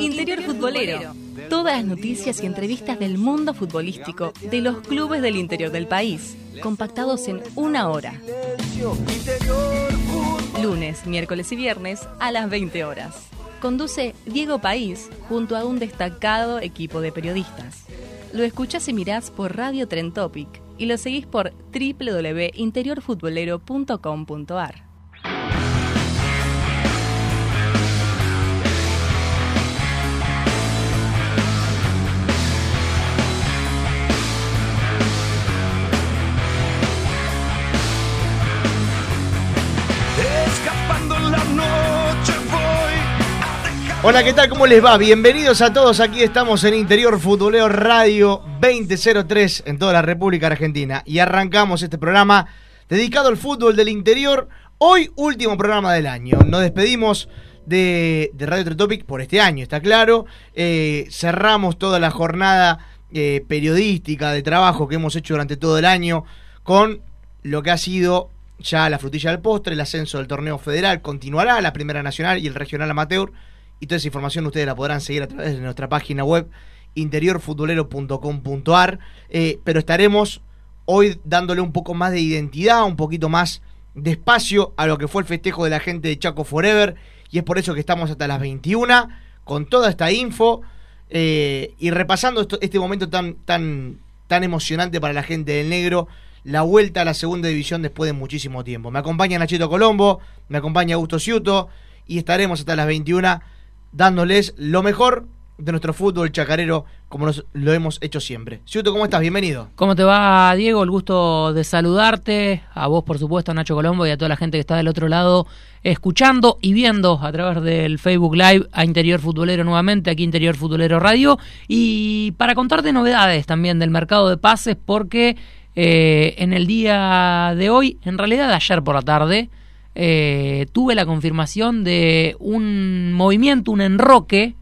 Interior Futbolero. Todas las noticias y entrevistas del mundo futbolístico de los clubes del interior del país, compactados en una hora. Lunes, miércoles y viernes a las 20 horas. Conduce Diego País junto a un destacado equipo de periodistas. Lo escuchás y mirás por Radio Tren Topic y lo seguís por www.interiorfutbolero.com.ar. Hola, ¿qué tal? ¿Cómo les va? Bienvenidos a todos. Aquí estamos en Interior Futboleo Radio 2003 en toda la República Argentina. Y arrancamos este programa dedicado al fútbol del interior. Hoy, último programa del año. Nos despedimos de, de Radio Tretopic por este año, está claro. Eh, cerramos toda la jornada eh, periodística de trabajo que hemos hecho durante todo el año con lo que ha sido ya la frutilla del postre, el ascenso del torneo federal. Continuará la Primera Nacional y el Regional Amateur. Y toda esa información ustedes la podrán seguir a través de nuestra página web interiorfutbolero.com.ar. Eh, pero estaremos hoy dándole un poco más de identidad, un poquito más de espacio a lo que fue el festejo de la gente de Chaco Forever. Y es por eso que estamos hasta las 21 con toda esta info eh, y repasando este momento tan, tan, tan emocionante para la gente del negro. La vuelta a la segunda división después de muchísimo tiempo. Me acompaña Nachito Colombo, me acompaña Augusto Ciuto y estaremos hasta las 21 dándoles lo mejor de nuestro fútbol chacarero como nos, lo hemos hecho siempre. Ciuto, ¿cómo estás? Bienvenido. ¿Cómo te va, Diego? El gusto de saludarte. A vos, por supuesto, a Nacho Colombo y a toda la gente que está del otro lado escuchando y viendo a través del Facebook Live a Interior Futbolero nuevamente, aquí Interior Futbolero Radio. Y para contarte novedades también del mercado de pases, porque eh, en el día de hoy, en realidad ayer por la tarde, eh, tuve la confirmación de un movimiento, un enroque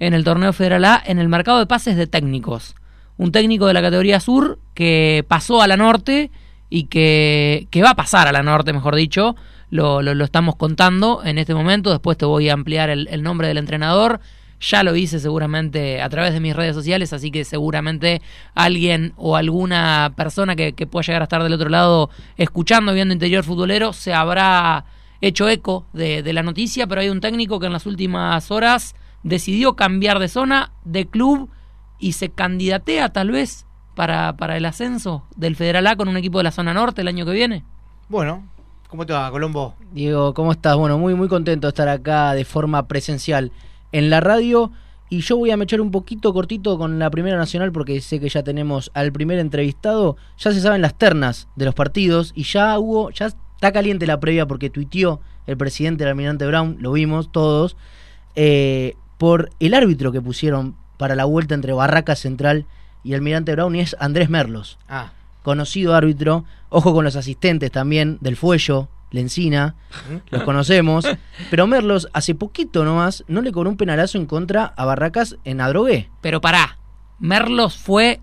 en el torneo Federal A en el mercado de pases de técnicos. Un técnico de la categoría sur que pasó a la norte y que, que va a pasar a la norte, mejor dicho. Lo, lo- lo estamos contando en este momento. Después te voy a ampliar el, el nombre del entrenador. Ya lo hice seguramente a través de mis redes sociales, así que seguramente alguien o alguna persona que, que pueda llegar a estar del otro lado escuchando, viendo Interior Futbolero, se habrá hecho eco de, de la noticia, pero hay un técnico que en las últimas horas decidió cambiar de zona, de club, y se candidatea tal vez para, para el ascenso del Federal A con un equipo de la zona norte el año que viene. Bueno, ¿cómo te va, Colombo? Diego, ¿cómo estás? Bueno, muy muy contento de estar acá de forma presencial en la radio y yo voy a mechar un poquito cortito con la Primera Nacional porque sé que ya tenemos al primer entrevistado, ya se saben las ternas de los partidos y ya hubo, ya está caliente la previa porque tuiteó el presidente del Almirante Brown, lo vimos todos, eh, por el árbitro que pusieron para la vuelta entre Barraca Central y Almirante Brown y es Andrés Merlos Ah, conocido árbitro. Ojo con los asistentes también del Fuello, Lencina, los conocemos. Pero Merlos, hace poquito nomás, no le cobró un penalazo en contra a Barracas en Adrogué. Pero pará, Merlos fue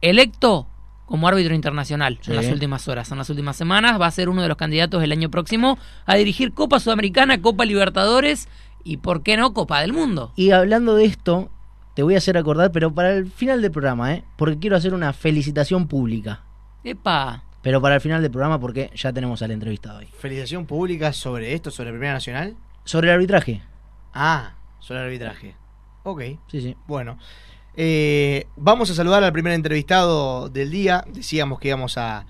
electo como árbitro internacional Sí. en las últimas horas, en las últimas semanas. Va a ser uno de los candidatos el año próximo a dirigir Copa Sudamericana, Copa Libertadores y, ¿por qué no, Copa del Mundo? Y hablando de esto, te voy a hacer acordar, pero para el final del programa, ¿eh? porque quiero hacer una felicitación pública. Epa, Pero para el final del programa, porque ya tenemos al entrevistado hoy. felicitación pública sobre esto, sobre Primera Nacional. Sobre el arbitraje. Ah, sobre el arbitraje. Ok. Sí, sí. Bueno, eh, vamos a saludar al primer entrevistado del día. Decíamos que íbamos a,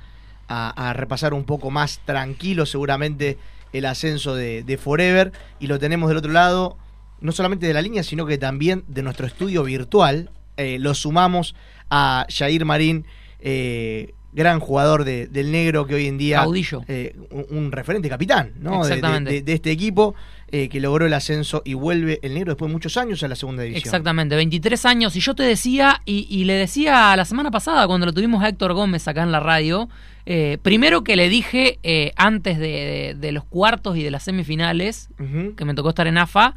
a- a repasar un poco más tranquilo seguramente el ascenso de, de Forever y lo tenemos del otro lado, no solamente de la línea, sino que también de nuestro estudio virtual. Eh, lo sumamos a Jair Marín, eh, gran jugador de- del negro que hoy en día... Caudillo. eh, un, un referente capitán ¿no? De- Exactamente. de- de este equipo. eh, que logró el ascenso y vuelve el negro después de muchos años a la segunda división. Exactamente, 23 años. Y yo te decía, y, le decía la semana pasada cuando lo tuvimos a Héctor Gómez acá en la radio, eh, primero que le dije eh, antes de, los cuartos y de las semifinales, que me tocó estar en AFA,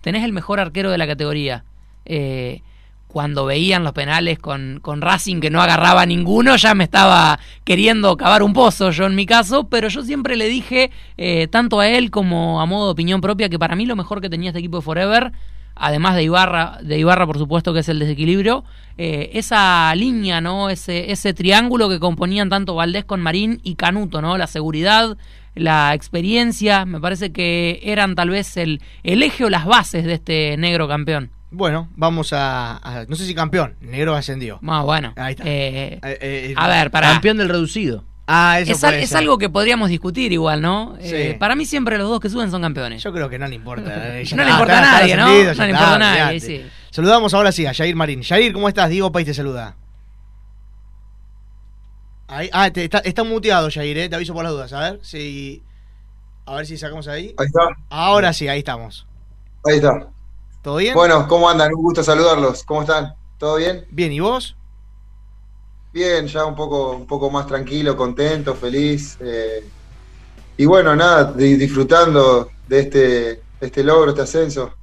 tenés el mejor arquero de la categoría. Eh, cuando veían los penales con, con, Racing que no agarraba ninguno, ya me estaba queriendo cavar un pozo yo en mi caso, pero yo siempre le dije, eh, tanto a él como a modo de opinión propia, que para mí lo mejor que tenía este equipo de Forever, además de Ibarra, de Ibarra por supuesto que es el desequilibrio, eh, esa línea, ¿no? Ese, ese triángulo que componían tanto Valdés con Marín y Canuto, ¿no? La seguridad, la experiencia, me parece que eran tal vez el, el eje o las bases de este negro campeón. Bueno, vamos a, No sé si campeón. Negro ascendió. Más bueno. Ahí está. Eh, eh, eh, a ver, para. Campeón del reducido. Ah, eso es, es algo que podríamos discutir igual, ¿no? para mí siempre los dos que suben son campeones. Yo creo que no le importa. no le importa a nadie, ¿no? no le importa a nadie, sí. Saludamos ahora sí a Jair Marín. Jair, ¿cómo estás? Diego País te saluda. Ahí, ah, está, está, muteado, Jair, ¿eh? te aviso por las dudas. A ver si. A ver si sacamos ahí. Ahí está. Ahora sí, ahí estamos. Ahí está. ¿Todo bien? Bueno, ¿cómo andan? Un gusto saludarlos. ¿Cómo están? ¿Todo bien? Bien, ¿y vos? Bien, ya un poco, un poco más tranquilo, contento, feliz. Eh, y bueno, nada, disfrutando de este, este logro, este ascenso.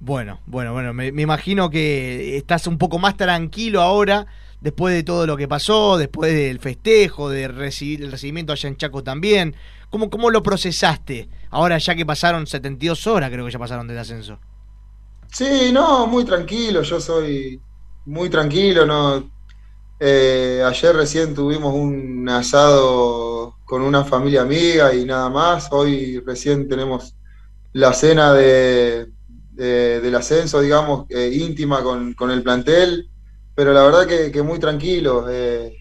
Bueno, bueno, bueno, me, imagino que estás un poco más tranquilo ahora, después de todo lo que pasó, después del festejo, de recibir el recibimiento allá en Chaco también. ¿Cómo, cómo lo procesaste? Ahora ya que pasaron 72 horas, creo que ya pasaron del ascenso. Sí, no, muy tranquilo, yo soy muy tranquilo, no. Eh, ayer recién tuvimos un asado con una familia amiga y nada más. Hoy recién tenemos la cena de, del ascenso, digamos, eh, íntima con, con, el plantel, pero la verdad que, muy tranquilo. Eh,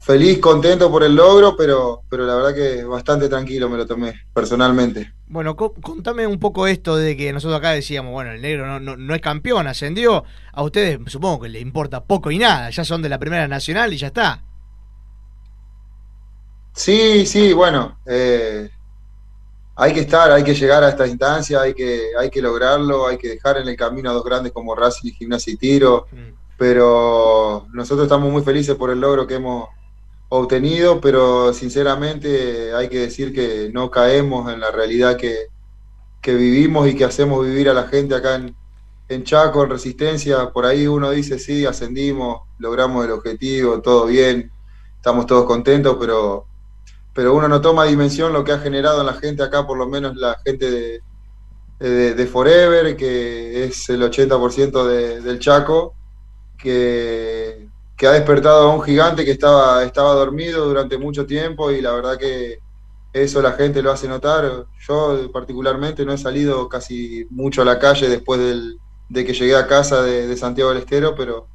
feliz, contento por el logro, pero, pero la verdad que bastante tranquilo me lo tomé personalmente. Bueno, contame un poco esto de que nosotros acá decíamos, bueno, el negro no, no, es campeón, ascendió. A ustedes supongo que le importa poco y nada, ya son de la Primera Nacional y ya está. Sí, sí, bueno, eh, hay que estar, hay que llegar a esta instancia, hay que, hay que lograrlo, hay que dejar en el camino a dos grandes como Racing y Gimnasia y Tiro, mm. pero nosotros estamos muy felices por el logro que hemos, obtenido, pero sinceramente hay que decir que no caemos en la realidad que, vivimos y que hacemos vivir a la gente acá en, en, Chaco, en Resistencia. Por ahí uno dice, sí, ascendimos, logramos el objetivo, todo bien, estamos todos contentos, pero, pero uno no toma dimensión lo que ha generado en la gente acá, por lo menos la gente de, de, Forever, que es el 80% de, del Chaco, que que ha despertado a un gigante que estaba, estaba dormido durante mucho tiempo y la verdad que eso la gente lo hace notar. Yo particularmente no he salido casi mucho a la calle después de que llegué a casa de, Santiago del Estero, pero,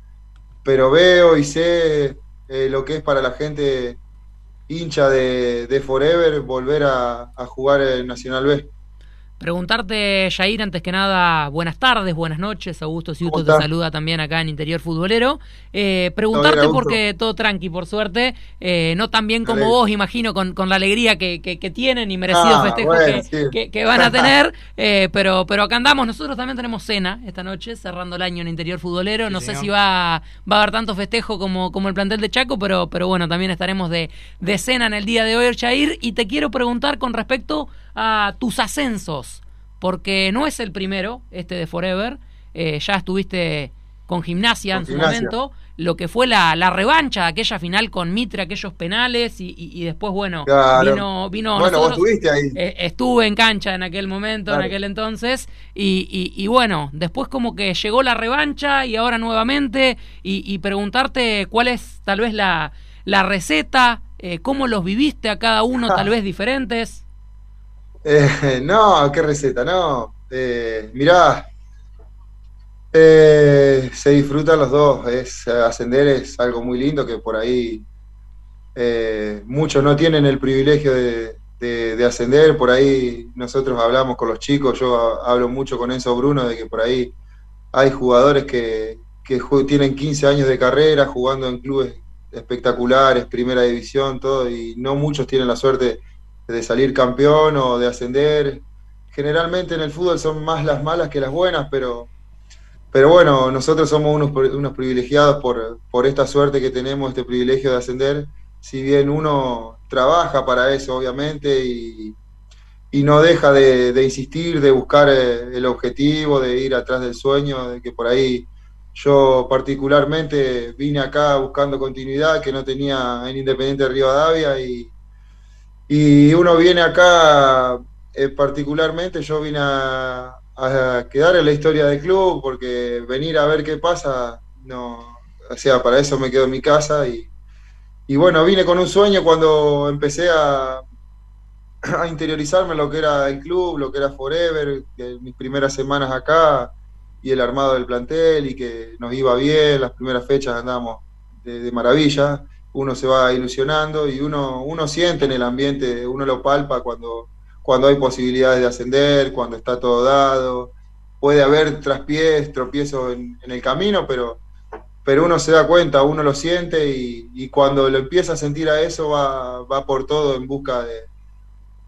pero veo y sé eh, lo que es para la gente hincha de, Forever volver a, a jugar el Nacional B. Preguntarte, Jair, antes que nada, buenas tardes, buenas noches. Augusto Ciuto te saluda también acá en Interior Futbolero. Eh, preguntarte porque todo tranqui, por suerte. Eh, no tan bien como vos, imagino, con, la alegría que, tienen y merecidos ah, festejos que, van a tener. Eh, pero, pero acá andamos. Nosotros también tenemos cena esta noche, cerrando el año en Interior Futbolero. no sé si va, va a haber tanto festejo como, como el plantel de Chaco, pero, pero bueno, también estaremos de, de cena en el día de hoy, Jair. Y te quiero preguntar con respecto a tus ascensos, porque no es el primero, este de Forever, eh, ya estuviste con gimnasia en su momento, lo que fue la, la, revancha, aquella final con Mitre, aquellos penales, y, después, bueno, vino, vino bueno, vos estuviste ahí. Eh, estuve en cancha en aquel momento, en aquel entonces, y, y, bueno, después como que llegó la revancha y ahora nuevamente, y, preguntarte cuál es tal vez la, la receta, eh, cómo los viviste a cada uno, tal vez diferentes. Eh, no, qué receta, no. Eh, mirá, eh, se disfrutan los dos. Es, ascender es algo muy lindo que por ahí muchos no tienen el privilegio de, ascender. Por ahí nosotros hablamos con los chicos, yo hablo mucho con Enzo Bruno de que por ahí hay jugadores que, que tienen 15 años de carrera jugando en clubes espectaculares, primera división, todo, y no muchos tienen la suerte de salir campeón o de ascender. generalmente en el fútbol son más las malas que las buenas, pero, pero bueno, nosotros somos unos, unos privilegiados por, por esta suerte que tenemos, este privilegio de ascender, si bien uno trabaja para eso, obviamente, y, y no deja de, insistir, de buscar eh, el objetivo, de ir atrás del sueño, de que por ahí yo particularmente vine acá buscando continuidad que no tenía en Independiente de Rivadavia y, y uno viene acá eh, particularmente, yo vine a, quedar en la historia del club porque venir a ver qué pasa, no, o sea, para eso me quedo en mi casa y, y bueno, vine con un sueño cuando empecé a, interiorizarme lo que era el club, lo que era Forever, que mis primeras semanas acá y el armado del plantel y que nos iba bien, las primeras fechas andábamos de, maravilla, uno se va ilusionando y uno, uno siente en el ambiente, uno lo palpa cuando, cuando hay posibilidades de ascender, cuando está todo dado, puede haber traspiés, tropiezos en, el camino, pero, pero uno se da cuenta, uno lo siente y, y cuando lo empieza a sentir a eso va, va por todo en busca de,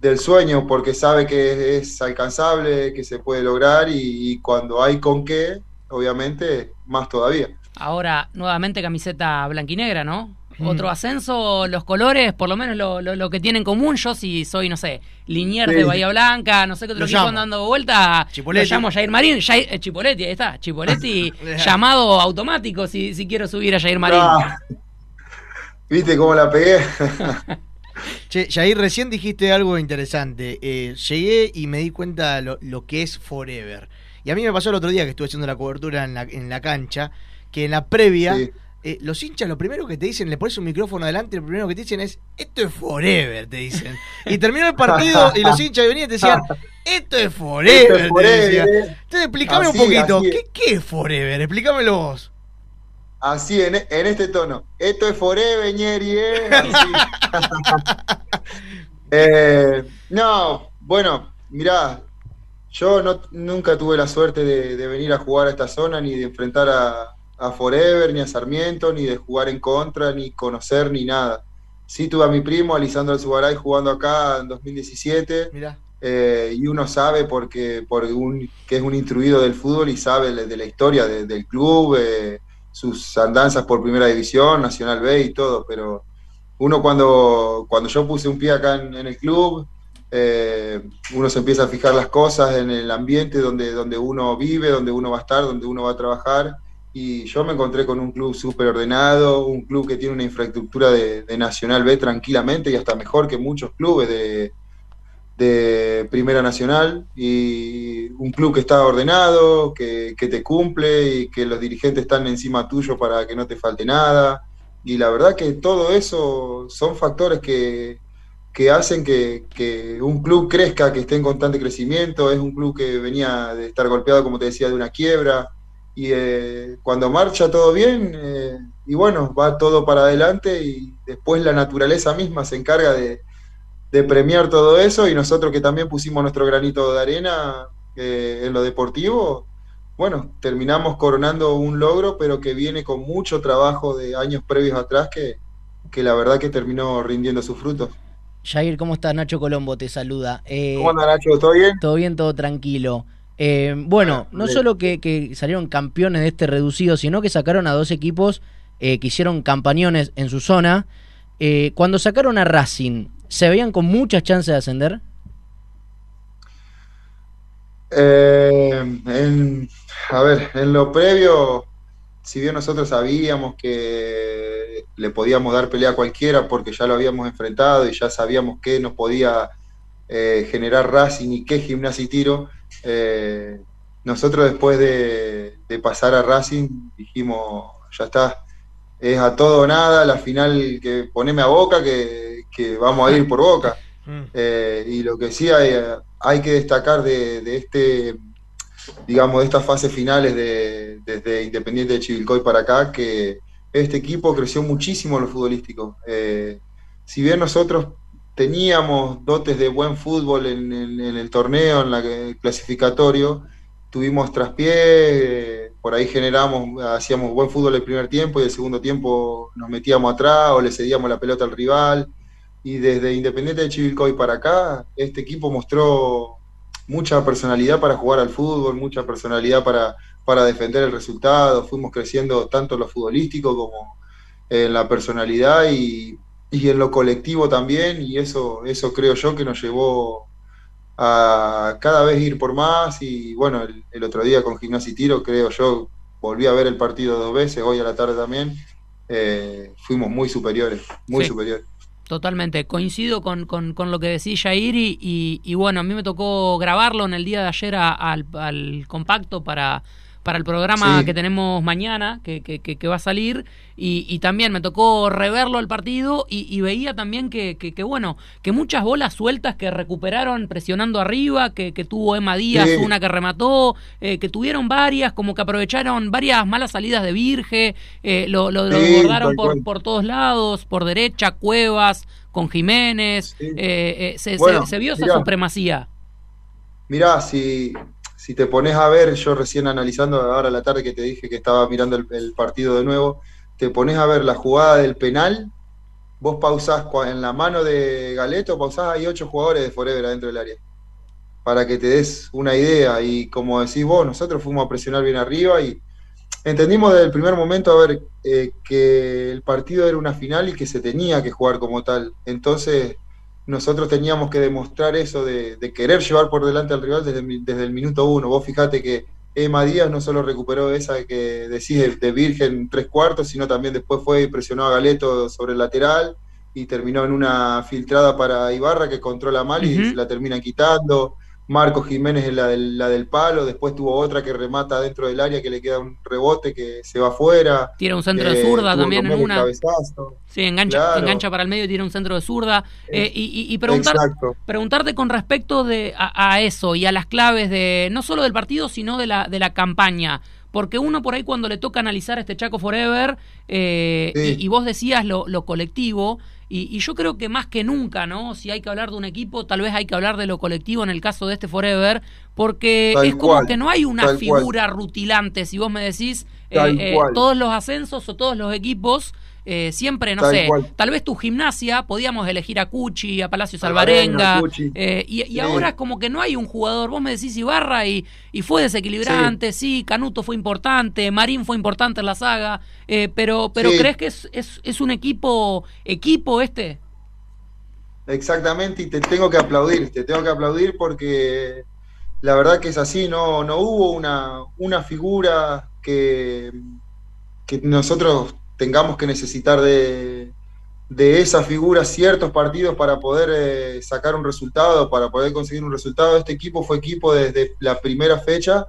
del sueño porque sabe que es, alcanzable, que se puede lograr y, y, cuando hay con qué, obviamente, más todavía. Ahora, nuevamente camiseta blanquinegra, ¿no? Mm. Otro ascenso, los colores, por lo menos lo, lo, lo, que tienen en común, yo si soy, no sé, Liniers sí. de Bahía Blanca, no sé qué otro equipo dando vuelta, Chipoletti. lo llamo Jair Marín, Jair, eh, Chipoletti, ahí está, Chipoletti, llamado automático si, si quiero subir a Jair Marín. Ah. ¿Viste cómo la pegué? Che, Jair, recién dijiste algo interesante. Eh, llegué y me di cuenta lo, lo, que es Forever. Y a mí me pasó el otro día que estuve haciendo la cobertura en la, en la cancha, que en la previa, sí. Eh, los hinchas lo primero que te dicen, le pones un micrófono adelante, lo primero que te dicen es, esto es Forever, te dicen. Y terminó el partido y los hinchas venían y te decían, esto es Forever, esto es forever. te. Entonces explícame así, un poquito, ¿qué, ¿qué es Forever? Explícamelo vos. Así, en, en, este tono. Esto es Forever, Ñeri, ¿eh? eh, no, bueno, mirá, yo no, nunca tuve la suerte de, de, venir a jugar a esta zona, ni de enfrentar a, a, Forever, ni a Sarmiento, ni de jugar en contra, ni conocer, ni nada. Sí tuve a mi primo, Alisandro Alzugaray, jugando acá en 2017. Mirá. Eh, y uno sabe porque, porque un, que es un instruido del fútbol y sabe de, de la historia de, del club, eh, sus andanzas por primera división, Nacional B y todo, pero uno cuando, cuando yo puse un pie acá en, en el club, eh, uno se empieza a fijar las cosas en el ambiente donde, donde uno vive, donde uno va a estar, donde uno va a trabajar, y yo me encontré con un club súper ordenado, un club que tiene una infraestructura de, de, Nacional B tranquilamente y hasta mejor que muchos clubes de, de Primera Nacional y un club que está ordenado, que, que, te cumple y que los dirigentes están encima tuyo para que no te falte nada. Y la verdad que todo eso son factores que, que hacen que, que, un club crezca, que esté en constante crecimiento. Es un club que venía de estar golpeado, como te decía, de una quiebra. Y eh, cuando marcha todo bien, eh, y bueno, va todo para adelante y después la naturaleza misma se encarga de, de premiar todo eso y nosotros que también pusimos nuestro granito de arena eh, en lo deportivo, bueno, terminamos coronando un logro, pero que viene con mucho trabajo de años previos atrás que, que la verdad que terminó rindiendo sus frutos. Jair, ¿cómo estás? Nacho Colombo te saluda. Eh, ¿Cómo anda Nacho? ¿Todo bien? Todo bien, todo tranquilo. Eh, bueno, no solo que, que, salieron campeones de este reducido, sino que sacaron a dos equipos eh, que hicieron campañones en su zona. Eh, cuando sacaron a Racing, ¿se veían con muchas chances de ascender? Eh, en, a ver, en lo previo, si bien nosotros sabíamos que le podíamos dar pelea a cualquiera porque ya lo habíamos enfrentado y ya sabíamos que nos podía eh, generar Racing y qué gimnasia y tiro, eh, nosotros después de, de, pasar a Racing dijimos, ya está, es a todo o nada, la final que poneme a boca, que que vamos a ir por boca. Mm. Eh, y lo que sí hay, hay que destacar de, de, este, digamos, de estas fases finales de, desde Independiente de Chivilcoy para acá, que este equipo creció muchísimo en lo futbolístico. Eh, si bien nosotros teníamos dotes de buen fútbol en, en, en el torneo, en el clasificatorio, tuvimos traspié, eh, por ahí generamos, hacíamos buen fútbol el primer tiempo y el segundo tiempo nos metíamos atrás o le cedíamos la pelota al rival. Y desde Independiente de Chivilcoy para acá, este equipo mostró mucha personalidad para jugar al fútbol, mucha personalidad para, para defender el resultado, fuimos creciendo tanto en lo futbolístico como en la personalidad y, y en lo colectivo también, y eso, eso creo yo que nos llevó a cada vez ir por más, y bueno, el, otro día con Gimnasia y Tiro, creo yo, volví a ver el partido dos veces, hoy a la tarde también, eh, fuimos muy superiores, muy superiores. Totalmente, coincido con, con, con, lo que decía Jair y, y, bueno, a mí me tocó grabarlo en el día de ayer al, al compacto para para el programa que tenemos mañana, que, que, va a salir, y, también me tocó reverlo el partido y, veía también que, bueno, que muchas bolas sueltas que recuperaron presionando arriba, que, tuvo Emma Díaz, una que remató, eh, que tuvieron varias, como que aprovecharon varias malas salidas de Virge, eh, lo, lo, por, por todos lados, por derecha, Cuevas, con Jiménez, eh, se, se, vio esa supremacía. Mirá, si si te pones a ver, yo recién analizando ahora la tarde que te dije que estaba mirando el, partido de nuevo, te pones a ver la jugada del penal, vos pausás en la mano de Galeto, pausás, hay ocho jugadores de Forever adentro del área. Para que te des una idea. Y como decís vos, nosotros fuimos a presionar bien arriba y entendimos desde el primer momento a ver eh, que el partido era una final y que se tenía que jugar como tal. Entonces, nosotros teníamos que demostrar eso de, querer llevar por delante al rival desde, desde, el minuto uno. Vos fijate que Emma Díaz no solo recuperó esa que decís de Virgen tres cuartos, sino también después fue y presionó a Galeto sobre el lateral y terminó en una filtrada para Ibarra que controla mal y la termina quitando. Marco Jiménez es la del, la del palo, después tuvo otra que remata dentro del área que le queda un rebote que se va afuera. Tira un centro de eh, zurda también en una. Sí, engancha, engancha para el medio y tira un centro de zurda. Eh, y, preguntar, preguntarte con respecto de, a, eso y a las claves de no solo del partido, sino de la, de la campaña. Porque uno por ahí cuando le toca analizar este Chaco Forever, eh, y, vos decías lo, lo colectivo, y, yo creo que más que nunca, ¿no? Si hay que hablar de un equipo, tal vez hay que hablar de lo colectivo en el caso de este Forever, porque es como que no hay una figura rutilante. Si vos me decís, eh, eh, todos los ascensos o todos los equipos eh, siempre, no sé, tal vez tu gimnasia, podíamos elegir a Cuchi, a Palacio Salvarenga, eh, y, ahora como que no hay un jugador, vos me decís Ibarra y, y fue desequilibrante, sí. Canuto fue importante, Marín fue importante en la saga, eh, pero, pero ¿crees que es, es, es un equipo, equipo este? Exactamente, y te tengo que aplaudir, te tengo que aplaudir porque la verdad que es así, no, no hubo una, una figura que, que nosotros tengamos que necesitar de, de esa figura ciertos partidos para poder eh, sacar un resultado, para poder conseguir un resultado. Este equipo fue equipo desde la primera fecha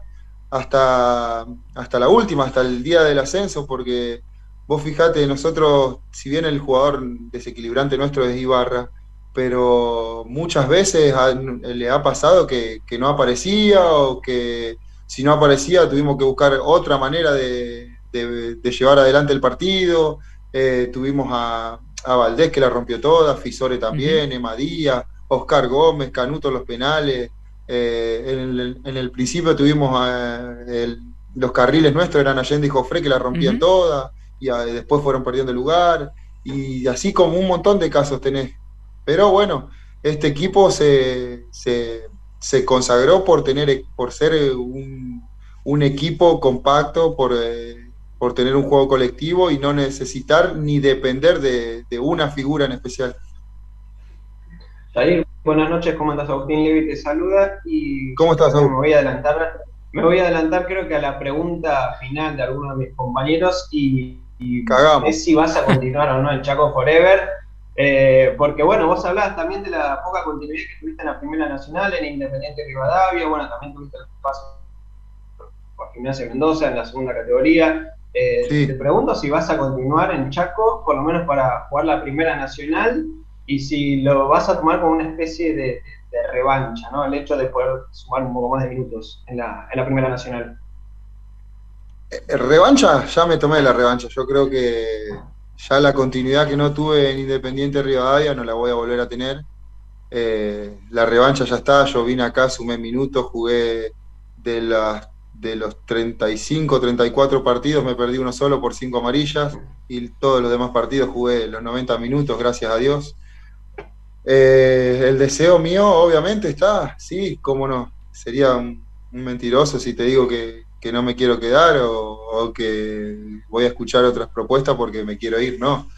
hasta, hasta la última, hasta el día del ascenso, porque vos fijate, nosotros, si bien el jugador desequilibrante nuestro es Ibarra, pero muchas veces le ha pasado que, que no aparecía o que si no aparecía tuvimos que buscar otra manera de, de, llevar adelante el partido. Eh, tuvimos a, Valdés que la rompió toda, Fisore también, Emadía, Oscar Gómez, Canuto los penales. Eh, en, el, principio tuvimos los carriles nuestros, eran Allende y Jofre que la rompían toda, y después fueron perdiendo lugar, y así como un montón de casos tenés. Pero bueno, este equipo se, se, consagró por, tener, por ser un, un equipo compacto, por, eh, por tener un juego colectivo y no necesitar ni depender de, una figura en especial. Jair, buenas noches, ¿cómo estás? Agustín Levi te saluda y ¿Cómo estás, Me voy a adelantar, me voy a adelantar creo que a la pregunta final de algunos de mis compañeros y, es si vas a continuar o no en Chaco Forever. Eh, porque bueno, vos hablabas también de la poca continuidad que tuviste en la Primera Nacional, en Independiente Rivadavia, bueno, también tuviste el paso por Gimnasia Mendoza en la segunda categoría. Eh, te pregunto si vas a continuar en Chaco, por lo menos para jugar la Primera Nacional, y si lo vas a tomar como una especie de, revancha, ¿no? El hecho de poder sumar un poco más de minutos en la, Primera Nacional. Eh, revancha, ya me tomé la revancha. Yo creo que ya la continuidad que no tuve en Independiente Rivadavia no la voy a volver a tener. Eh, la revancha ya está, yo vine acá, sumé minutos, jugué de las de los 35, 34 partidos me perdí uno solo por cinco amarillas y todos los demás partidos jugué los 90 minutos, gracias a Dios. Eh, el deseo mío, obviamente, está, sí, cómo no. sería un, mentiroso si te digo que, no me quiero quedar o, que voy a escuchar otras propuestas porque me quiero ir, no.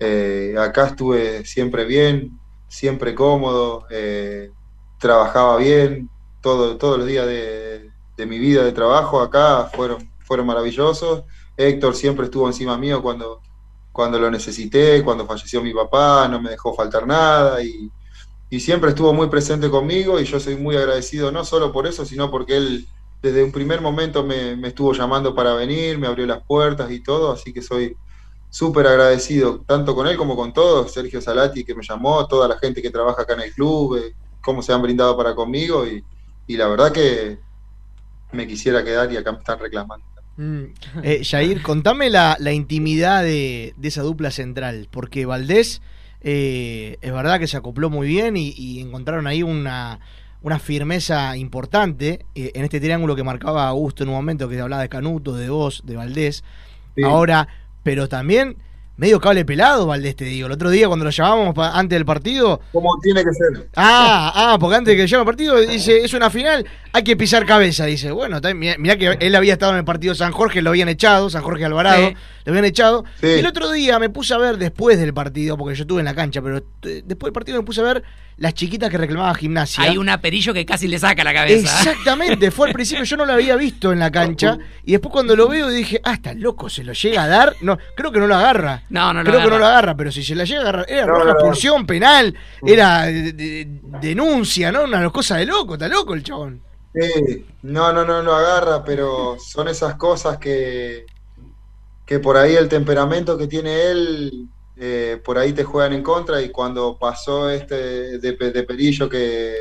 Eh, acá estuve siempre bien, siempre cómodo, eh, trabajaba bien, todo, todos los días de, mi vida de trabajo acá fueron, fueron maravillosos. Héctor siempre estuvo encima mío cuando, cuando lo necesité, cuando falleció mi papá, no me dejó faltar nada y, y siempre estuvo muy presente conmigo y yo soy muy agradecido no solo por eso, sino porque él desde un primer momento me, estuvo llamando para venir, me abrió las puertas y todo, así que soy súper agradecido, tanto con él como con todos, Sergio Salati que me llamó, toda la gente que trabaja acá en el club, eh, cómo se han brindado para conmigo y, la verdad que me quisiera quedar y acá me están reclamando. Mm. Eh, Jair, contame la, intimidad de, de, esa dupla central, porque Valdés eh, es verdad que se acopló muy bien y, encontraron ahí una, una firmeza importante eh, en este triángulo que marcaba Augusto en un momento que hablaba de Canuto, de vos, de Valdés. Ahora, pero también medio cable pelado, Valdés, te digo. El otro día cuando lo llamamos antes del partido. Como tiene que ser. Ah, ah, porque antes de que llame el partido, dice, es una final, hay que pisar cabeza. Dice, bueno, mirá, que él había estado en el partido San Jorge, lo habían echado, San Jorge Alvarado, lo habían echado. Y el otro día me puse a ver después del partido, porque yo estuve en la cancha, pero eh, después del partido me puse a ver las chiquitas que reclamaba gimnasia. Hay un perillo que casi le saca la cabeza. Exactamente, fue al principio, yo no lo había visto en la cancha, y después cuando lo veo dije, ah, está loco, se lo llega a dar. No, creo que no lo agarra. No, no, Creo que no lo agarra, pero si se la llega a agarrar, era una expulsión penal, era denuncia, ¿no? Una cosa de loco, está loco el chabón. Sí, no, no, no lo agarra, pero son esas cosas que, que por ahí el temperamento que tiene él eh, por ahí te juegan en contra y cuando pasó este de, Perillo que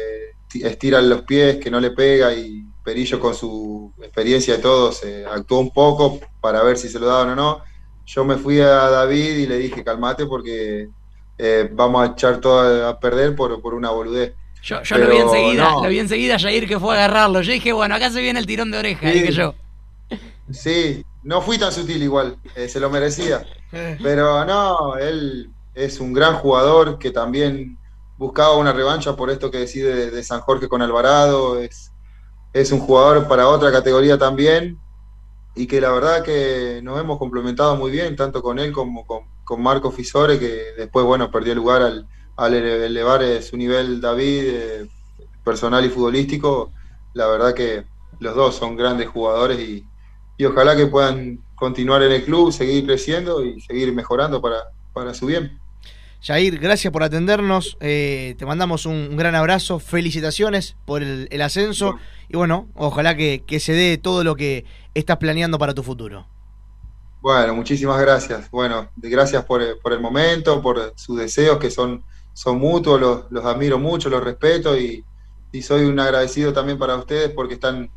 estira los pies, que no le pega y Perillo con su experiencia y todo se actuó un poco para ver si se lo daban o no. Yo me fui a David y le dije, calmate porque eh, vamos a echar todo a perder por, una boludez. Yo, lo vi enseguida, lo vi enseguida Jair que fue a agarrarlo. Yo dije, bueno, acá se viene el tirón de oreja, dije yo. Sí, no fui tan sutil igual, eh, se lo merecía. Pero no, él es un gran jugador que también buscaba una revancha por esto que decide de, San Jorge con Alvarado. Es, es un jugador para otra categoría también y que la verdad que nos hemos complementado muy bien, tanto con él como con, Marco Fisore, que después, bueno, perdió lugar al, al elevar eh, su nivel David, eh, personal y futbolístico. La verdad que los dos son grandes jugadores y, y ojalá que puedan continuar en el club, seguir creciendo y seguir mejorando para, para su bien. Jair, gracias por atendernos. Eh, te mandamos un, gran abrazo. Felicitaciones por el, ascenso. Y bueno, ojalá que, se dé todo lo que estás planeando para tu futuro. Bueno, muchísimas gracias. Bueno, gracias por, el momento, por sus deseos que son, son mutuos. Los, admiro mucho, los respeto y, y soy un agradecido también para ustedes porque están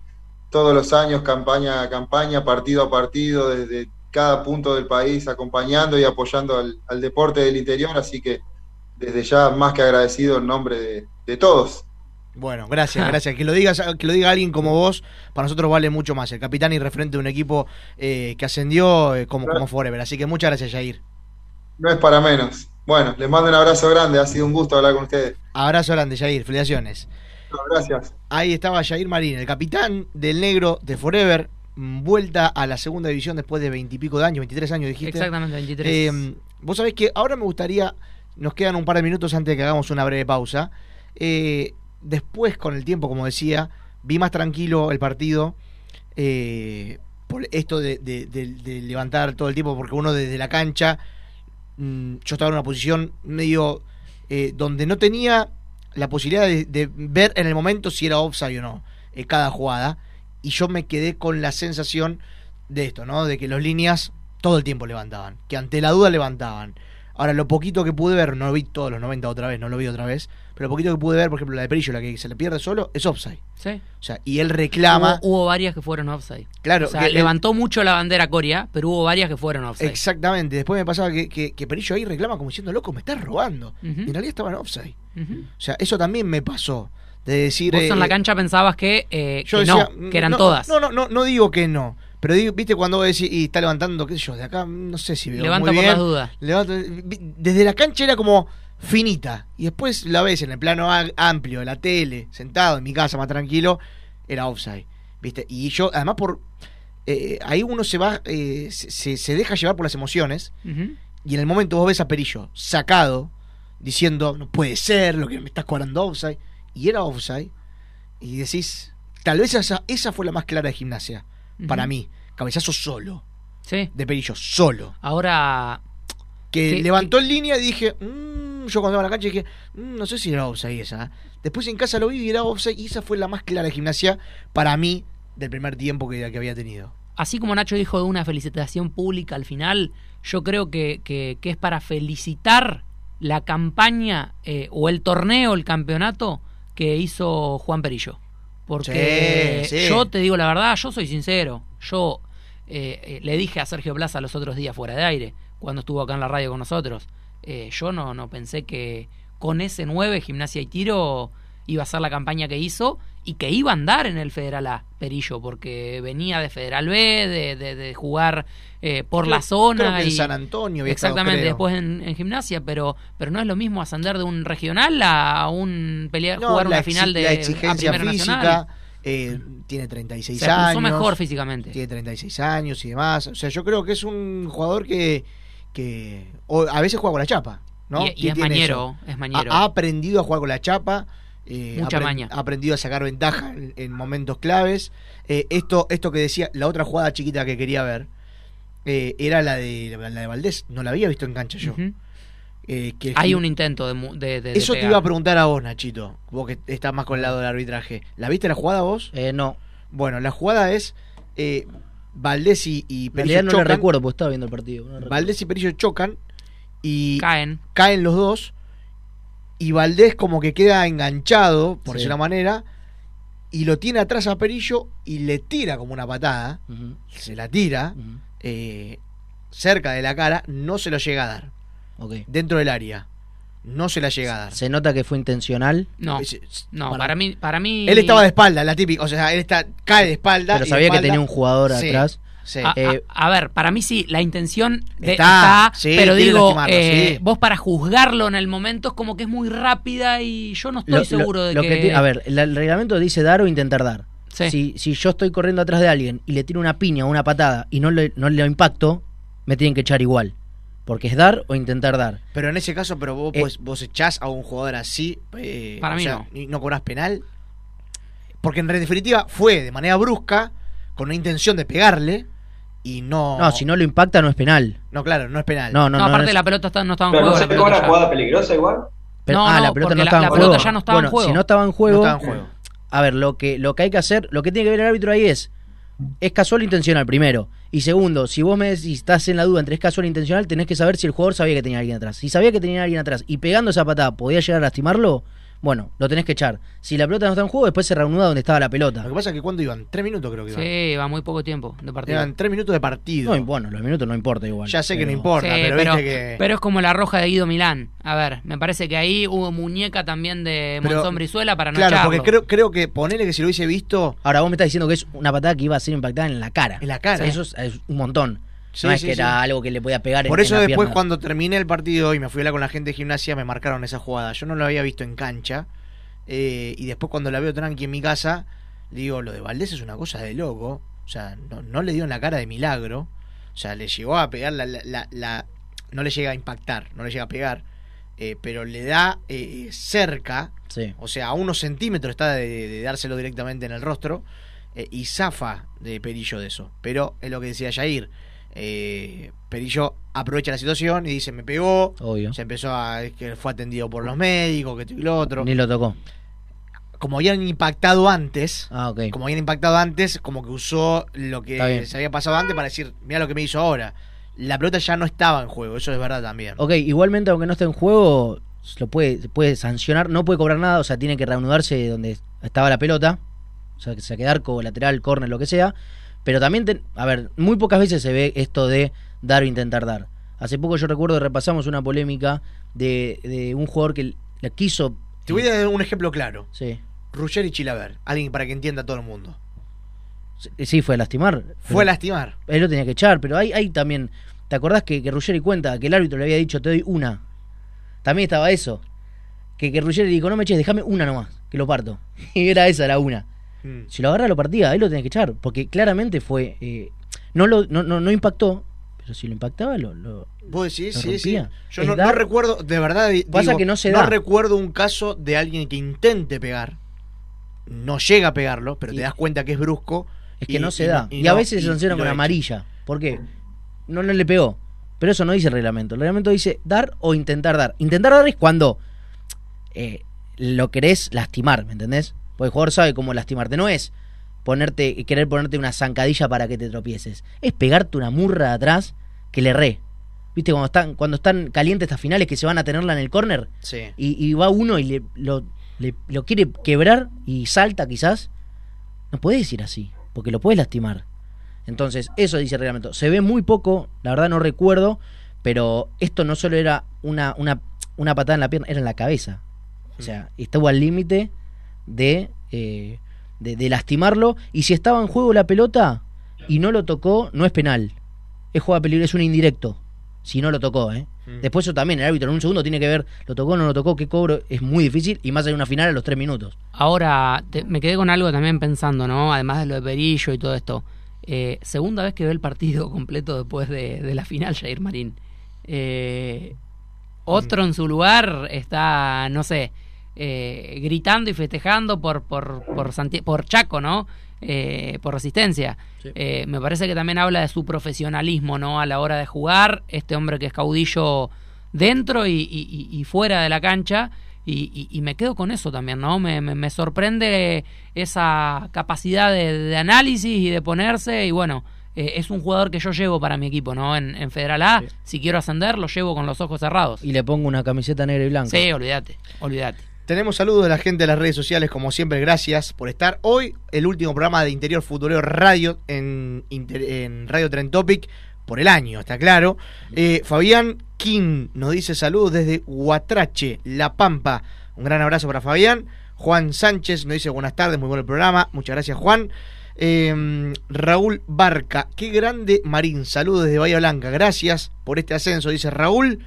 todos los años, campaña a campaña, partido a partido, desde cada punto del país, acompañando y apoyando al, deporte del interior. Así que desde ya más que agradecido en nombre de, todos. Bueno, gracias, gracias. Que lo digas, que lo diga alguien como vos, para nosotros vale mucho más. El capitán y referente de un equipo eh, que ascendió eh, como, como Forever. Así que muchas gracias, Jair. No es para menos. Bueno, les mando un abrazo grande. Ha sido un gusto hablar con ustedes. Abrazo grande, Jair. Felicitaciones gracias. Ahí estaba Jair Marín, el capitán del negro de Forever, mm, vuelta a la segunda división después de veintipico de años, 23 años dijiste. Exactamente, 23. Eh, vos sabés que ahora me gustaría, nos quedan un par de minutos antes de que hagamos una breve pausa. Eh, después, con el tiempo, como decía, vi más tranquilo el partido. Eh, por esto de, levantar todo el tiempo, porque uno desde la cancha, mm, yo estaba en una posición medio donde no tenía la posibilidad de, ver en el momento si era offside o no en cada jugada. Y yo me quedé con la sensación de esto, ¿no? De que los líneas todo el tiempo levantaban, que ante la duda levantaban. Ahora, lo poquito que pude ver, no lo vi todos los 90 otra vez, no lo vi otra vez, pero poquito que pude ver, por ejemplo, la de Perillo, la que se le pierde solo, es offside. Sí. O sea, y él reclama. Hubo, varias que fueron offside. Claro. O sea, levantó mucho la bandera Coria, pero hubo varias que fueron offside. Exactamente. Después me pasaba que, que, Perillo ahí reclama como diciendo, loco, me estás robando. Y en realidad estaban offside. O sea, eso también me pasó. De decir. Vos en la eh, cancha pensabas que, eh, que no, que eran todas. No, no, no, no digo que no. Pero viste cuando vos decís, y está levantando, qué sé yo, de acá, no sé si veo. Levanta por las dudas. desde la cancha era como finita. Y después la ves en el plano amplio, de la tele, sentado en mi casa más tranquilo, era offside. ¿Viste? Y yo, además, por. eh, ahí uno se va. eh, se, se deja llevar por las emociones. Y en el momento vos ves a Perillo sacado, diciendo, no puede ser lo que me estás cobrando offside. Y era offside. Y decís, tal vez esa, esa fue la más clara de gimnasia. Para mí. Cabezazo solo. Sí. De Perillo, solo. Ahora, Que ¿Qué- levantó en línea y dije, "Mm", yo cuando iba a la cancha dije, "Mm, no sé si era offside esa. ¿eh". Después en casa lo vi y era offside. Y esa fue la más clara de gimnasia para mí del primer tiempo que, que había tenido. así como Nacho dijo de una felicitación pública al final, yo creo que, que- que es para felicitar la campaña eh, o el torneo, el campeonato que hizo Juan Perillo. Porque Sí, sí. yo te digo la verdad, yo soy sincero. Yo eh, eh, le dije a Sergio Plaza los otros días fuera de aire, cuando estuvo acá en la radio con nosotros, eh, yo no, no pensé que con ese 9, gimnasia y tiro, iba a ser la campaña que hizo y que iba a andar en el Federal A, Perillo, porque venía de Federal B, de, de- de jugar eh, por Creo- la zona. creo que en y- San Antonio estado, Exactamente, después en, en gimnasia, pero, pero no es lo mismo ascender de un regional a un pelear, No, jugar una final de la exigencia física Nacional. eh, tiene 36 Se años. mejor físicamente. Tiene 36 años y demás. O sea, yo creo que es un jugador que, que o a veces juega con la chapa. ¿no? Y- y ¿Quién es mañero, eso? es mañero. Ha, ha aprendido a jugar con la chapa. eh, Mucha maña. Ha aprendido a sacar ventaja en, en momentos claves. Eh, esto, esto que decía, la otra jugada chiquita que quería ver, eh, era la de, la de Valdés. No la había visto en cancha yo. Eh, que Hay un intento de, mu- de, de- de Eso te iba a preguntar a vos, Nachito. Vos que estás más con el lado del arbitraje. ¿La viste la jugada vos? Eh, no, Bueno, la jugada es eh, Valdés y, Perillo realidad no chocan. recuerdo porque estaba viendo el partido. no. Valdés y Perillo chocan y Caen. caen los dos. Y Valdés como que queda enganchado, por Sí. decirlo de una manera, y lo tiene atrás a Perillo y le tira como una patada. Se la tira eh, cerca de la cara, no se lo llega a dar. Ok. Dentro del área. No se la llega a dar. Se nota que fue intencional, No, es- no, para, mí, para mí. Él estaba de espalda, la típica. O sea, él está, cae de espalda. pero y sabía que tenía un jugador Sí, atrás. sí. A, Eh, a ver, para mí sí, la intención de- Está, está, sí, pero digo, eh, sí. vos para juzgarlo en el momento es como que es muy rápida y yo no estoy Lo- lo- seguro de lo que... ti- a ver, el, el reglamento dice dar o intentar dar. Sí. Si, si yo estoy corriendo atrás de alguien y le tiro una piña o una patada y no le, no le impacto, me tienen que echar igual. Porque es dar o intentar dar. Pero en ese caso, pero vos, Eh, pues, vos echás a un jugador así. eh, Para o mí sea, no. ¿y no cobrás penal? Porque en definitiva fue de manera brusca, con una intención de pegarle, y no. No, si no lo impacta no es penal. No, claro, no es penal. No, no, No, no. aparte es- la pelota está- no estaba en Pero juego. no se la pegó pelota una jugada peligrosa igual. pero- No, ah, no, la pelota no la- estaba la en pelota juego. ya no estaba en juego. si no estaba en No juego, estaba en juego. a ver, lo que, lo que hay que hacer, lo que tiene que ver el árbitro ahí es, es casual o intencional, primero. Y segundo, si vos me decís, estás en la duda entre es casual o intencional, tenés que saber si el jugador sabía que tenía alguien atrás. Si sabía que tenía alguien atrás y pegando esa patada podía llegar a lastimarlo, bueno, lo tenés que echar. Si la pelota no está en juego, después se reanuda donde estaba la pelota. Lo que pasa es que cuando iban, tres minutos creo que iban. Sí, va muy poco tiempo de partido. Iban tres minutos de partido. No, bueno, los minutos no importa igual. ya sé que no importa, Sí, pero, pero, viste que. pero es como la roja de Guido Milán. A ver, me parece que ahí hubo muñeca también de Pero- Monzón Brizuela para no claro, echarlo. porque creo, creo que ponele que si lo hubiese visto. Ahora vos me estás diciendo que es una patada que iba a ser impactada en la cara. En la cara. Eso es, es un montón. Sí, no es sí, que sí. era algo que le podía pegar Por en eso la después pierna. cuando terminé el partido y me fui a hablar con la gente de gimnasia me marcaron esa jugada. Yo no lo había visto en cancha. eh, y después cuando la veo tranqui en mi casa, digo, lo de Valdés es una cosa de loco. O sea, no, no le dio en la cara de milagro. O sea, le llegó a pegar la... la- la- la- no le llega a impactar, no le llega a pegar. eh, pero le da eh, cerca, Sí. o sea, a unos centímetros está de, de dárselo directamente en el rostro. eh, y zafa de Perillo de eso. Pero es lo que decía Jair. Eh, Perillo aprovecha la situación y dice, me pegó. Obvio. Se empezó a. que fue atendido por los médicos, que esto y lo otro. Ni lo tocó. Como habían impactado antes. Ah, ok. Como habían impactado antes, como que usó lo que se había pasado antes para decir, mira lo que me hizo ahora. La pelota ya no estaba en juego, eso es verdad también. Ok, igualmente aunque no esté en juego, lo puede, puede sancionar, no puede cobrar nada, o sea, tiene que reanudarse donde estaba la pelota, o sea, que se quede arco, lateral, córner, lo que sea. Pero también, ten- a ver, muy pocas veces se ve esto de dar o intentar dar. Hace poco yo recuerdo que repasamos una polémica de, de un jugador que la quiso... Te voy a dar un ejemplo claro. Sí, Ruggeri Chilaver, alguien para que entienda todo el mundo. sí, fue a lastimar. Fue a lastimar. Él lo tenía que echar, pero hay, hay también... ¿Te acordás que, que Ruggeri cuenta que el árbitro le había dicho te doy una? También estaba eso. Que, que Ruggeri dijo, no me eches, déjame una nomás, que lo parto. Y era esa la una. Mm. Si lo agarra, lo partía, ahí lo tenés que echar. Porque claramente fue. Eh, no, lo, no, no, impactó, pero si lo impactaba, lo. lo Vos decís, sí, sí. Yo no, recuerdo, de verdad. Pasa que no se da. No recuerdo un caso de alguien que intente pegar. No llega a pegarlo, pero te das cuenta que es brusco. Es que no se da. Y, a veces se sanciona con amarilla. ¿Por qué? No, no le pegó. Pero eso no dice el reglamento. El reglamento dice dar o intentar dar. Intentar dar es cuando eh, lo querés lastimar, ¿me entendés? Porque el jugador sabe cómo lastimarte. No es ponerte, querer ponerte una zancadilla para que te tropieces. Es pegarte una murra de atrás que le re. ¿Viste? Cuando están, cuando están calientes estas finales que se van a tenerla en el córner. Sí. Y, va uno y le, lo, lo quiere quebrar y salta quizás. No puedes ir así, porque lo puedes lastimar. Entonces, eso dice el reglamento. Se ve muy poco, la verdad no recuerdo, pero esto no solo era una, una, una patada en la pierna, era en la cabeza. O sea, estuvo al límite de, eh, de, lastimarlo. Y si estaba en juego la pelota y no lo tocó, no es penal. Es juega peligro, es un indirecto. Si no lo tocó, ¿eh? Mm. Después eso también, el árbitro en un segundo tiene que ver, lo tocó, no lo tocó, qué cobro, es muy difícil y más hay una final a los tres minutos. Ahora, me quedé con algo también pensando, ¿no? Además de lo de Perillo y todo esto. Eh, segunda vez que ve el partido completo después de, la final, Jair Marín. Eh, otro en su lugar está, no sé, eh, gritando y festejando por, por, por, por Chaco, ¿no? por resistencia. me parece que también habla de su profesionalismo, ¿no? A la hora de jugar, este hombre que es caudillo dentro y fuera de la cancha y, me quedo con eso también, ¿no? Me, me, sorprende esa capacidad de, análisis y de ponerse, y bueno, eh, es un jugador que yo llevo para mi equipo, ¿no? En, Federal A, si quiero ascender, lo llevo con los ojos cerrados. Y le pongo una camiseta negra y blanca. Sí, olvídate, olvídate. Tenemos saludos de la gente de las redes sociales, como siempre, gracias por estar. Hoy, el último programa de Interior Futbolero Radio en, en Radio Trend Topic por el año, está claro. Eh, Fabián King nos dice saludos desde Huatrache, La Pampa. Un gran abrazo para Fabián. Juan Sánchez nos dice buenas tardes, muy bueno el programa. Muchas gracias, Juan. Em, Raúl Barca, qué grande Marín. Saludos desde Bahía Blanca. Gracias por este ascenso, dice Raúl.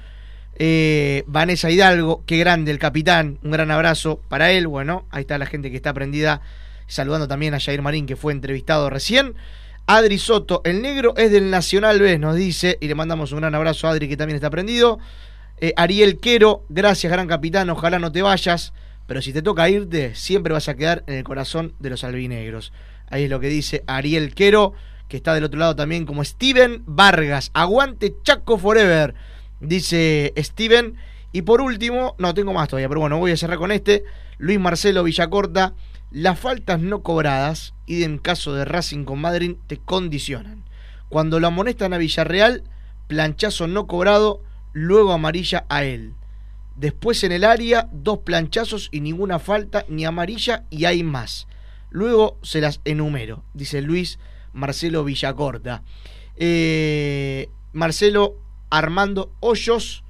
Eh, Vanessa Hidalgo, qué grande el capitán. Un gran abrazo para él. Bueno, ahí está la gente que está prendida. Saludando también a Jair Marín, que fue entrevistado recién. Adri Soto, el negro es del Nacional B, nos dice, y le mandamos un gran abrazo a Adri que también está prendido. Eh, Ariel Quero, gracias gran capitán, ojalá no te vayas, pero si te toca irte, siempre vas a quedar en el corazón de los albinegros. Ahí es lo que dice Ariel Quero, que está del otro lado también como Steven Vargas. Aguante Chaco Forever, dice Steven. Y por último, no tengo más todavía, pero bueno, voy a cerrar con este. Luis Marcelo Villacorta las faltas no cobradas, y en caso de Racing con Madrid, te condicionan. Cuando lo amonestan a Villarreal, planchazo no cobrado, luego amarilla a él. Después en el área, dos planchazos y ninguna falta, ni amarilla y hay más. Luego se las enumero, dice Luis Marcelo Villacorta. Eh, Marcelo Armando Hoyos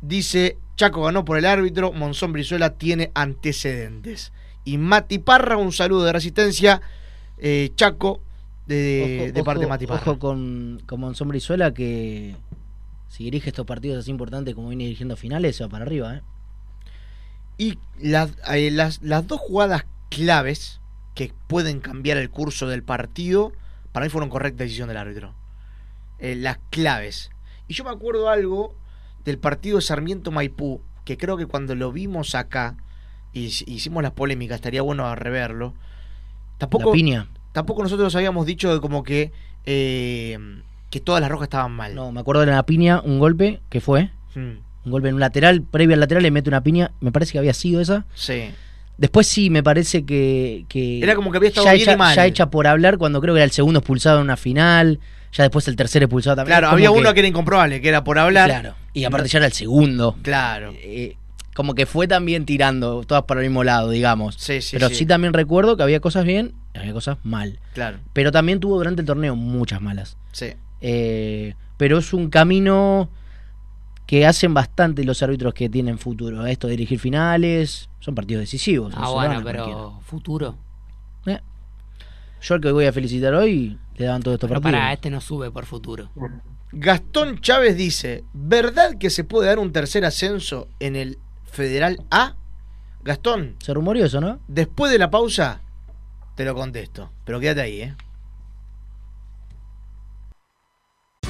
dice, Chaco ganó por el árbitro, Monzón Brizuela tiene antecedentes y Mati Parra. Un saludo de resistencia, eh, Chaco, de, parte de Mati Parra. Ojo con, con Monzón Brizuela que si dirige estos partidos así importantes como viene dirigiendo finales, se va para arriba. ¿eh? Y las, eh, las, las dos jugadas claves que pueden cambiar el curso del partido, para mí fueron correcta decisión del árbitro. las claves. Y yo me acuerdo algo del partido de Sarmiento Maipú, que creo que cuando lo vimos acá, y hicimos las polémicas, estaría bueno a reverlo. Tampoco, tampoco nosotros habíamos dicho como que eh, que todas las rojas estaban mal. No, me acuerdo de la piña, un golpe que fue. Hmm. Un golpe en un lateral, previo al lateral le mete una piña, me parece que había sido esa. Sí. Después sí, me parece que, Era como que había estado ya bien hecha, mal. Ya hecha por hablar cuando creo que era el segundo expulsado en una final, ya después el tercer expulsado también. Claro, había uno que era incomprobable, que era por hablar. Claro, y aparte ya era el segundo. Claro. Eh, como que fue también tirando, todas para el mismo lado, digamos. Sí, sí, Pero sí. también recuerdo que había cosas bien y había cosas mal. Claro. Pero también tuvo durante el torneo muchas malas. Sí. Eh, pero es un camino que hacen bastante los árbitros que tienen futuro. Esto de dirigir finales, son partidos decisivos. Ah, bueno, pero futuro. Yo el que voy a felicitar hoy le daban pero partidos. Para, este no sube por futuro. Gastón Chávez dice, ¿verdad que se puede dar un tercer ascenso en el Federal A. Gastón. Se rumoreó eso, ¿no? Después de la pausa, te lo contesto. Pero quédate ahí, ¿eh?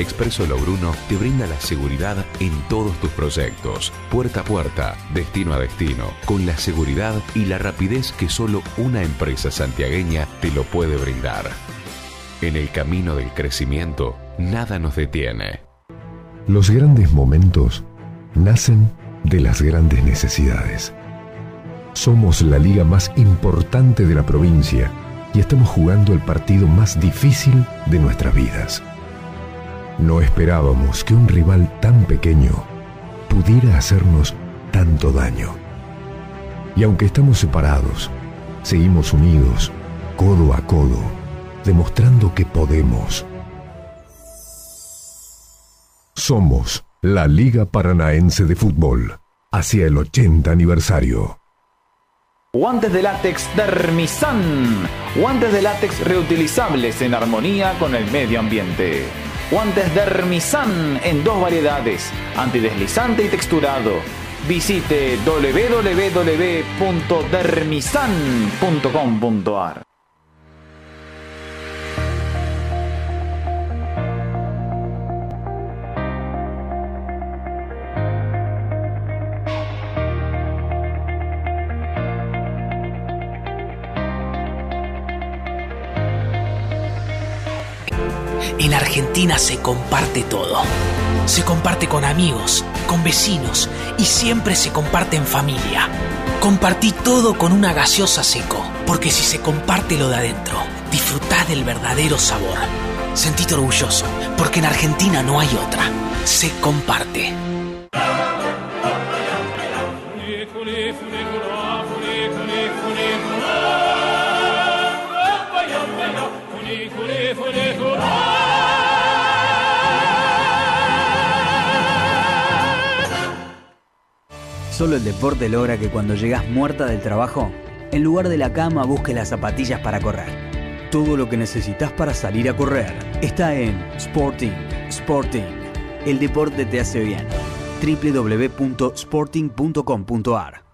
Expreso Logruno te brinda la seguridad en todos tus proyectos, puerta a puerta, destino a destino, con la seguridad y la rapidez que solo una empresa santiagueña te lo puede brindar. En el camino del crecimiento, nada nos detiene. Los grandes momentos nacen de las grandes necesidades. Somos la liga más importante de la provincia y estamos jugando el partido más difícil de nuestras vidas. No esperábamos que un rival tan pequeño pudiera hacernos tanto daño. Y aunque estamos separados, seguimos unidos, codo a codo, demostrando que podemos. Somos la Liga Paranaense de Fútbol, hacia el 80 aniversario. Guantes de látex Dermisan. Guantes de látex reutilizables en armonía con el medio ambiente. Guantes Dermisan en dos variedades, antideslizante y texturado. Visite www.dermisan.com.ar. Argentina se comparte todo. Se comparte con amigos, con vecinos y siempre se comparte en familia. Compartí todo con una gaseosa seco, porque si se comparte lo de adentro, disfrutá del verdadero sabor. Sentite orgulloso, porque en Argentina no hay otra. Se comparte. Solo el deporte logra que cuando llegas muerta del trabajo, en lugar de la cama busques las zapatillas para correr. Todo lo que necesitas para salir a correr está en Sporting. Sporting. El deporte te hace bien. www.sporting.com.ar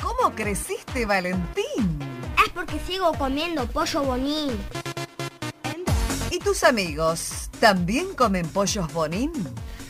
¿Cómo creciste, Valentín? Es porque sigo comiendo pollo bonín. ¿Y tus amigos también comen pollos bonín?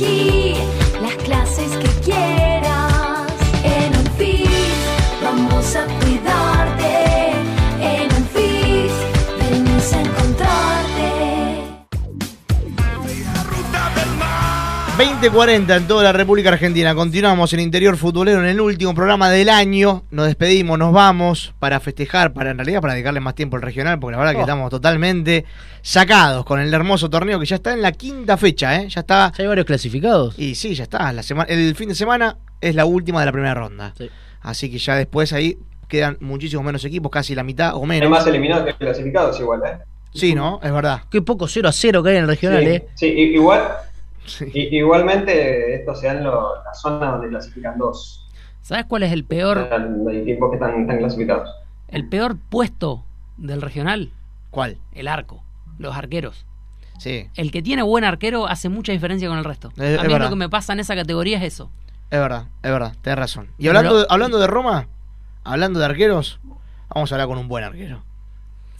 keep 20.40 en toda la República Argentina. Continuamos en Interior Futbolero en el último programa del año. Nos despedimos, nos vamos para festejar, para en realidad para dedicarle más tiempo al regional, porque la verdad que Oh. estamos totalmente sacados con el hermoso torneo que ya está en la quinta fecha, ¿eh? Ya está. ¿Ya hay varios clasificados? Y sí, ya está. La semana, el fin de semana es la última de la primera ronda. Así que ya después ahí quedan muchísimos menos equipos, casi la mitad o menos. Hay más eliminados que clasificados igual, ¿eh? Sí, ¿no? Es verdad. Qué poco 0 a 0 que hay en el regional, sí, ¿eh? sí, i- igual. i- igualmente, esto se da en lo- la zona donde clasifican dos. ¿Sabes cuál es el peor, Hay equipos que están, están clasificados. el peor puesto del regional? ¿Cuál? El arco, los arqueros. Sí. El que tiene buen arquero hace mucha diferencia con el resto. Es- es a mí lo que me pasa en esa categoría es eso. Es verdad, es verdad, tenés razón. Y Pero- hablando, de, hablando de Roma, hablando de arqueros, vamos a hablar con un buen arquero.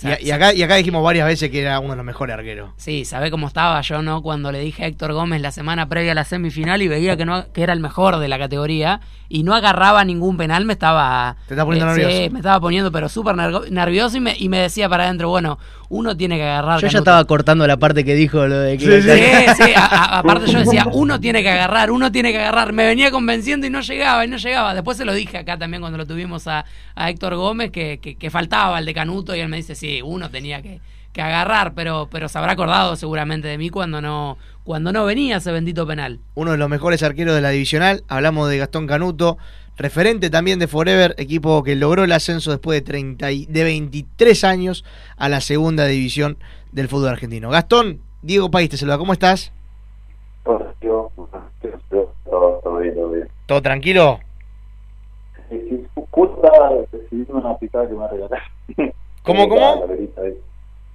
Y, y acá, y acá dijimos varias veces que era uno de los mejores arqueros. Sí, sabe cómo estaba yo, ¿no? Cuando le dije a Héctor Gómez la semana previa a la semifinal y veía que no que era el mejor de la categoría y no agarraba ningún penal, me estaba... Te estaba poniendo eh, nervioso. Sí, me estaba poniendo pero súper nervioso y me, y me decía para adentro, bueno, uno tiene que agarrar... Yo ya estaba cortando la parte que dijo lo de que. Sí, sí, a- a- aparte yo decía, uno tiene que agarrar, uno tiene que agarrar. Me venía convenciendo y no llegaba, y no llegaba. Después se lo dije acá también cuando lo tuvimos a, a Héctor Gómez, que, que, que faltaba el de Canuto, y él me dice, sí, uno tenía que, que agarrar, pero, pero se habrá acordado seguramente de mí cuando no, cuando no venía ese bendito penal. Uno de los mejores arqueros de la divisional. Hablamos de Gastón Canuto, referente también de Forever, equipo que logró el ascenso después de, 30 y- de 23 años a la segunda división del fútbol argentino. Gastón, Diego País te saluda, ¿cómo estás? Todo, todo bien, todo bien. ¿Todo tranquilo? Sí, sí, justo estaba recibiendo una picada que me regalaron. ¿Cómo, cómo? La verita ahí.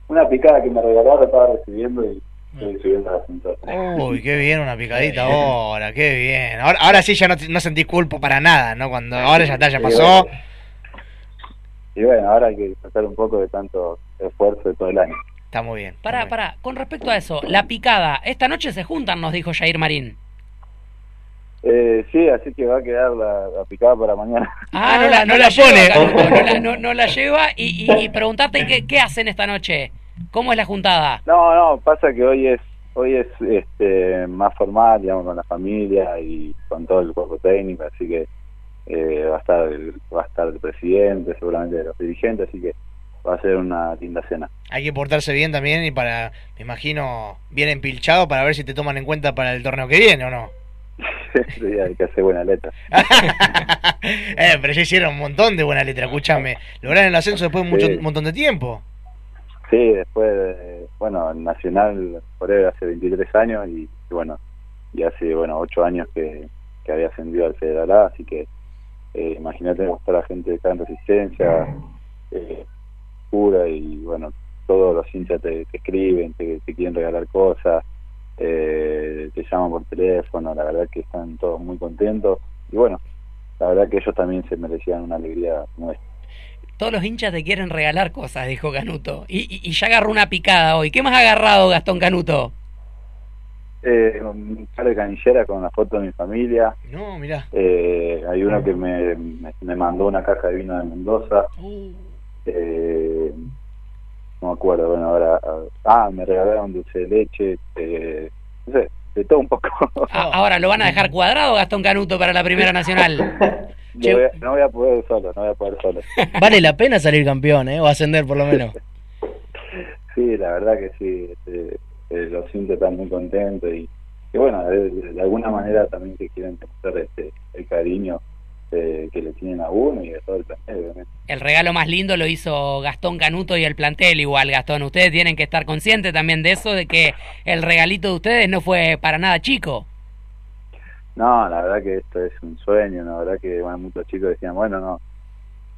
Una picada que me regalaron, estaba recibiendo y estoy subiendo al ascensor. Uy, qué bien, una picadita ahora, qué bien. Ahora, ahora sí ya no, no sentís culpa para nada, ¿no? Cuando ahora ya está, ya pasó. Y bueno, ahora hay que sacar un poco de tanto esfuerzo de todo el año. Está muy bien. Pará, pará, con respecto a eso, la picada, esta noche se juntan, nos dijo Jair Marín. Eh, sí, así que va a quedar la, la picada para mañana. Ah, no la, no la lleva, Canuto, no la, no- no la lleva y, y, y preguntarte qué, qué hacen esta noche. ¿Cómo es la juntada? No, no, pasa que hoy es hoy es este más formal, digamos, con la familia y con todo el cuerpo técnico, así que eh, va a estar el, va a estar el presidente, seguramente los dirigentes, así que va a ser una linda cena. Hay que portarse bien también y para, me imagino, bien empilchado para ver si te toman en cuenta para el torneo que viene o no. Hay que hacer buena letra. Eh, pero ya hicieron un montón de buena letra, escúchame. Lograron el ascenso después de mucho, Sí. un montón de tiempo. Sí, después, de- bueno, Nacional Forever hace 23 años y, bueno, y hace, bueno, 8 años que, que había ascendido al Federal A, así que eh, imagínate toda la gente acá en Resistencia, eh, pura y bueno, todos los hinchas te, te escriben, te, te quieren regalar cosas, eh, te llaman por teléfono, la verdad que están todos muy contentos y bueno, la verdad que ellos también se merecían una alegría nuestra. Todos los hinchas te quieren regalar cosas, dijo Canuto. Y, y- y ya agarró una picada hoy. ¿Qué más ha agarrado Gastón Canuto? Eh, un par de canilleras con la foto de mi familia. No, mirá. Eh, hay uno que me, me, mandó una caja de vino de Mendoza. Eh, no me acuerdo, bueno, ahora. Ah, me regalaron dulce de leche. Eh, no sé, de todo un poco. A- Ahora lo van a dejar cuadrado Gastón Canuto para la Primera Nacional. No voy, a, no voy a poder solo, no voy a poder solo. Vale la pena salir campeón, ¿eh? O ascender por lo menos. Sí, la verdad que sí, este, eh, los hinchas están muy contentos y, bueno, de, de alguna manera también que quieren mostrar este, el cariño eh, que le tienen a uno y a todo el planeta, obviamente. El regalo más lindo lo hizo Gastón Canuto y el plantel igual, Gastón. Ustedes tienen que estar conscientes también de eso, de que el regalito de ustedes no fue para nada chico. No, la verdad que esto es un sueño, la verdad que bueno, muchos chicos decían, bueno, no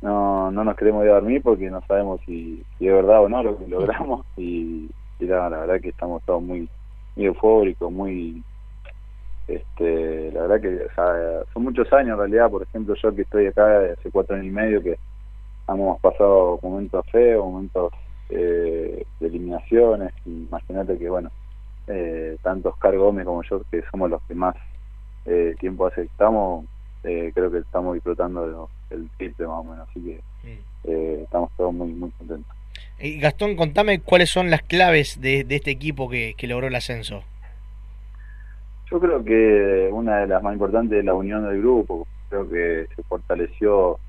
no no nos queremos ir a dormir porque no sabemos si, si es verdad o no lo que logramos y, la verdad que estamos todos muy, muy eufóricos, muy este la verdad que o sea, son muchos años en realidad, por ejemplo yo que estoy acá hace cuatro años y medio que hemos pasado momentos feos, momentos eh, de eliminaciones, imagínate que bueno, eh, tanto Oscar Gómez como yo que somos los que más eh, tiempo hace que estamos, eh, creo que estamos disfrutando de lo- el triple más o menos, así que eh, estamos todos muy muy contentos. Y Gastón, contame cuáles son las claves de, de este equipo que, que logró el ascenso. Yo creo que una de las más importantes es la unión del grupo, creo que se fortaleció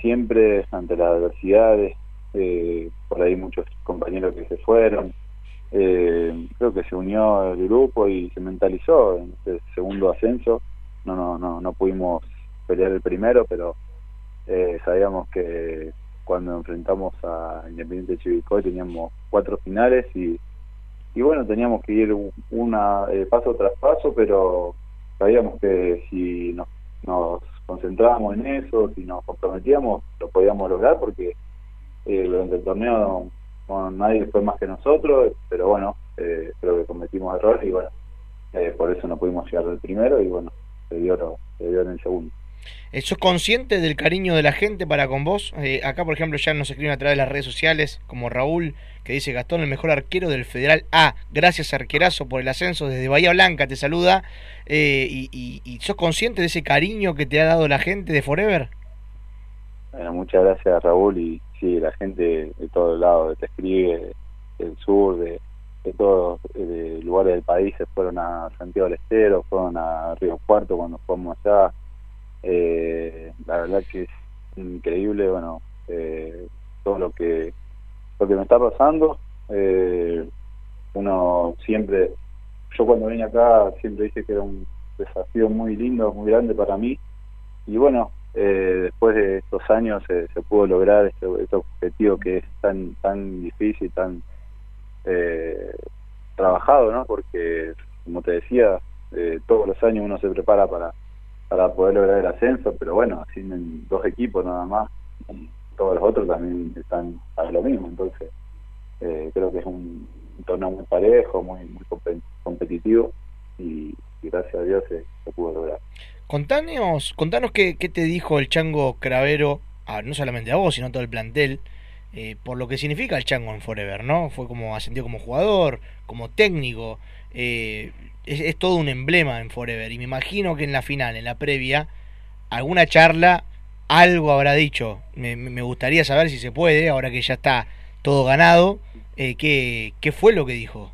siempre ante las adversidades, eh, por ahí muchos compañeros que se fueron, eh, creo que se unió el grupo y se mentalizó en este segundo ascenso, no no no no pudimos pelear el primero, pero eh, sabíamos que cuando enfrentamos a Independiente Chivilcoy teníamos cuatro finales y, y bueno, teníamos que ir una eh, paso tras paso, pero sabíamos que si nos, nos concentrábamos en eso, si nos comprometíamos, lo podíamos lograr porque eh, durante el torneo no- nadie fue más que nosotros, pero bueno, eh, creo que cometimos errores y bueno, eh, por eso no pudimos llegar al primero y bueno, se dio, lo- se dio en el segundo. ¿Sos consciente del cariño de la gente para con vos? Eh, acá, por ejemplo, ya nos escriben a través de las redes sociales, como Raúl, que dice Gastón, el mejor arquero del Federal A. Gracias, arquerazo, por el ascenso desde Bahía Blanca, te saluda. Eh, y, y, sos consciente de ese cariño que te ha dado la gente de Forever? Bueno, muchas gracias, Raúl. Y sí, la gente de todos lados te escribe, del sur, de, de todos los lugares del país, se fueron a Santiago del Estero, fueron a Río Cuarto cuando fuimos allá eh, la verdad que es increíble, bueno, eh, todo lo que lo que me está pasando. Eh, uno siempre, yo cuando vine acá siempre dije que era un desafío muy lindo, muy grande para mí. Y bueno, eh, después de estos años se pudo lograr este, este, objetivo que es tan tan difícil, tan eh, trabajado, ¿no? Porque, como te decía, todos los años uno se prepara para para poder lograr el ascenso, pero bueno, en dos equipos nada más, todos los otros también están a lo mismo, entonces eh, creo que es un, torneo muy parejo, muy, muy competitivo y, gracias a Dios se, pudo lograr. Contanos, contanos qué, te dijo el Chango Cravero, no solamente a vos, sino a todo el plantel, eh, por lo que significa el Chango en Forever, ¿no? Fue como ascendió como jugador, como técnico, eh, es, todo un emblema en Forever. Y me imagino que en la final, en la previa, alguna charla, algo habrá dicho. Me, me gustaría saber si se puede, ahora que ya está todo ganado, eh, ¿qué, ¿qué fue lo que dijo?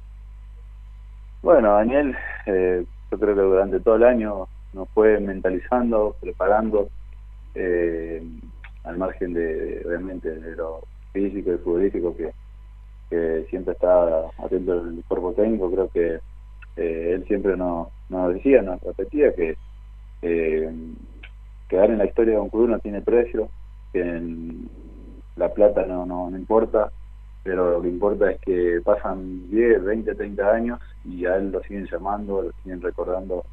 Bueno, Daniel, eh, yo creo que durante todo el año nos fue mentalizando, preparando, eh, al margen de, realmente de lo físico y futbolístico que, que siempre está atento el cuerpo técnico, creo que eh, él siempre nos, nos decía, nos repetía que eh, quedar en la historia de un club no tiene precio, que la plata no, no, importa, pero lo que importa es que pasan 10, 20, 30 años y a él lo siguen llamando, lo siguen recordando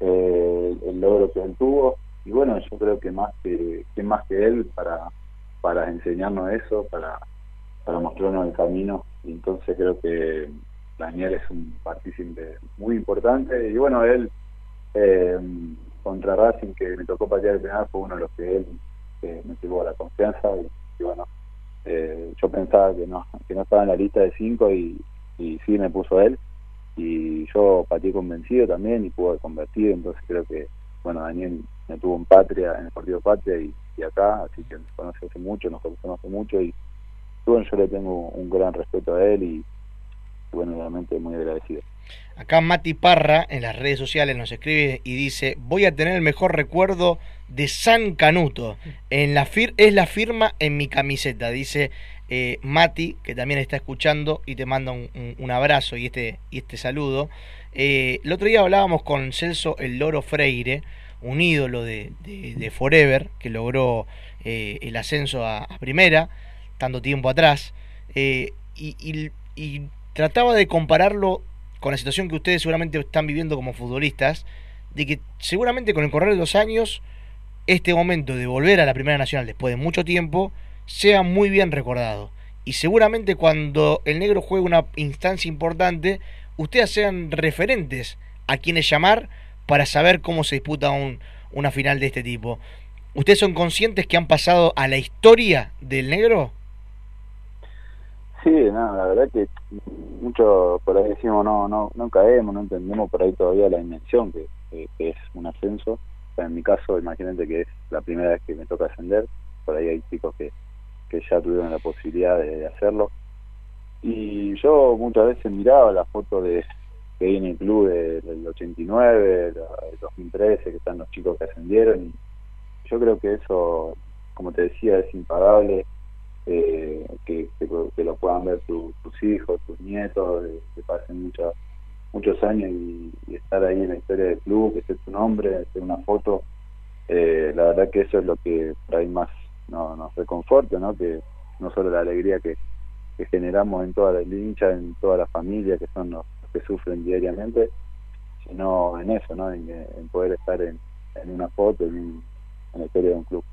eh, el logro que él tuvo. Y bueno, yo creo que más que, que más que él para, para enseñarnos eso, para, para mostrarnos el camino. Y entonces creo que Daniel es un partícipe muy importante. Y bueno, él eh, contra Racing que me tocó patear el penal fue uno de los que él me llevó a la confianza y, bueno, eh, yo pensaba que no, que no estaba en la lista de cinco y, y sí me puso él. Y yo pateé convencido también y pude convertir, entonces creo que bueno, Daniel me tuvo en Patria, en el partido Patria y, acá, así que nos conoce hace mucho, nos conocemos mucho y bueno, yo le tengo un gran respeto a él y, bueno, realmente muy agradecido. Acá Mati Parra en las redes sociales nos escribe y dice, voy a tener el mejor recuerdo de San Canuto. En la fir es la firma en mi camiseta, dice eh, Mati, que también está escuchando y te manda un, abrazo y este, y este saludo. Eh, el otro día hablábamos con Celso El Loro Freire, un ídolo de, de, Forever, que logró eh, el ascenso a, primera, tanto tiempo atrás. y trataba de compararlo con la situación que ustedes seguramente están viviendo como futbolistas, de que seguramente con el correr de los años, este momento de volver a la Primera Nacional después de mucho tiempo, sea muy bien recordado. Y seguramente cuando el negro juegue una instancia importante, ustedes sean referentes a quienes llamar para saber cómo se disputa un, una final de este tipo. ¿Ustedes son conscientes que han pasado a la historia del negro? Sí, no, la verdad que mucho por ahí decimos no, no, no caemos, no entendemos por ahí todavía la dimensión que, es un ascenso. en mi caso, imagínate que es la primera vez que me toca ascender, por ahí hay chicos que, que ya tuvieron la posibilidad de, hacerlo. Y yo muchas veces miraba la foto de que hay en el club del 89, del 2013, que están los chicos que ascendieron. Y yo creo que eso, como te decía, es impagable eh, que, lo puedan ver tus hijos, tus nietos, que pasen muchos muchos años y, estar ahí en la historia del club, que esté tu nombre, esté una foto. Eh, la verdad que eso es lo que ahí más no, nos reconforta, ¿no? que no solo la alegría que, generamos en toda la hincha, en toda la familia, que son los, que sufren diariamente, sino en eso, ¿no? en, poder estar en, una foto, en la historia de un club.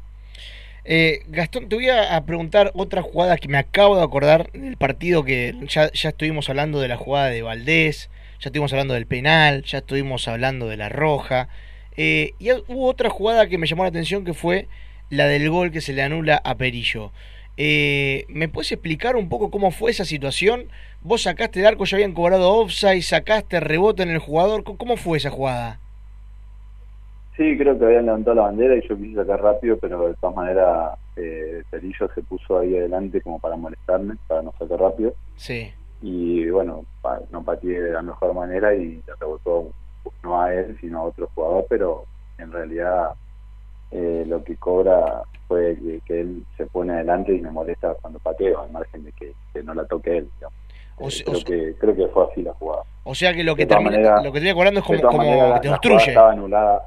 Eh, Gastón, te voy a, preguntar otra jugada que me acabo de acordar del partido que ya, ya estuvimos hablando de la jugada de Valdés, ya estuvimos hablando del penal, ya estuvimos hablando de la roja. Eh, y hubo otra jugada que me llamó la atención que fue la del gol que se le anula a Perillo. Eh, ¿Me puedes explicar un poco cómo fue esa situación? Vos sacaste el arco, ya habían cobrado offside, sacaste rebote en el jugador. ¿Cómo fue esa jugada? Sí, creo que habían levantado la bandera y yo quise sacar rápido, pero de todas maneras eh, Perillo se puso ahí adelante como para molestarme, para no sacar rápido. Sí. Y bueno, no pateé de la mejor manera y le rebotó no a él, sino a otro jugador, pero en realidad eh, lo que cobra fue que, él se pone adelante y me molesta cuando pateo, al margen de que, no la toque él. Eh, creo, que, creo que fue así la jugada. O sea que lo que, termina, lo que termina cobrando es como, como te obstruye. Estaba anulada,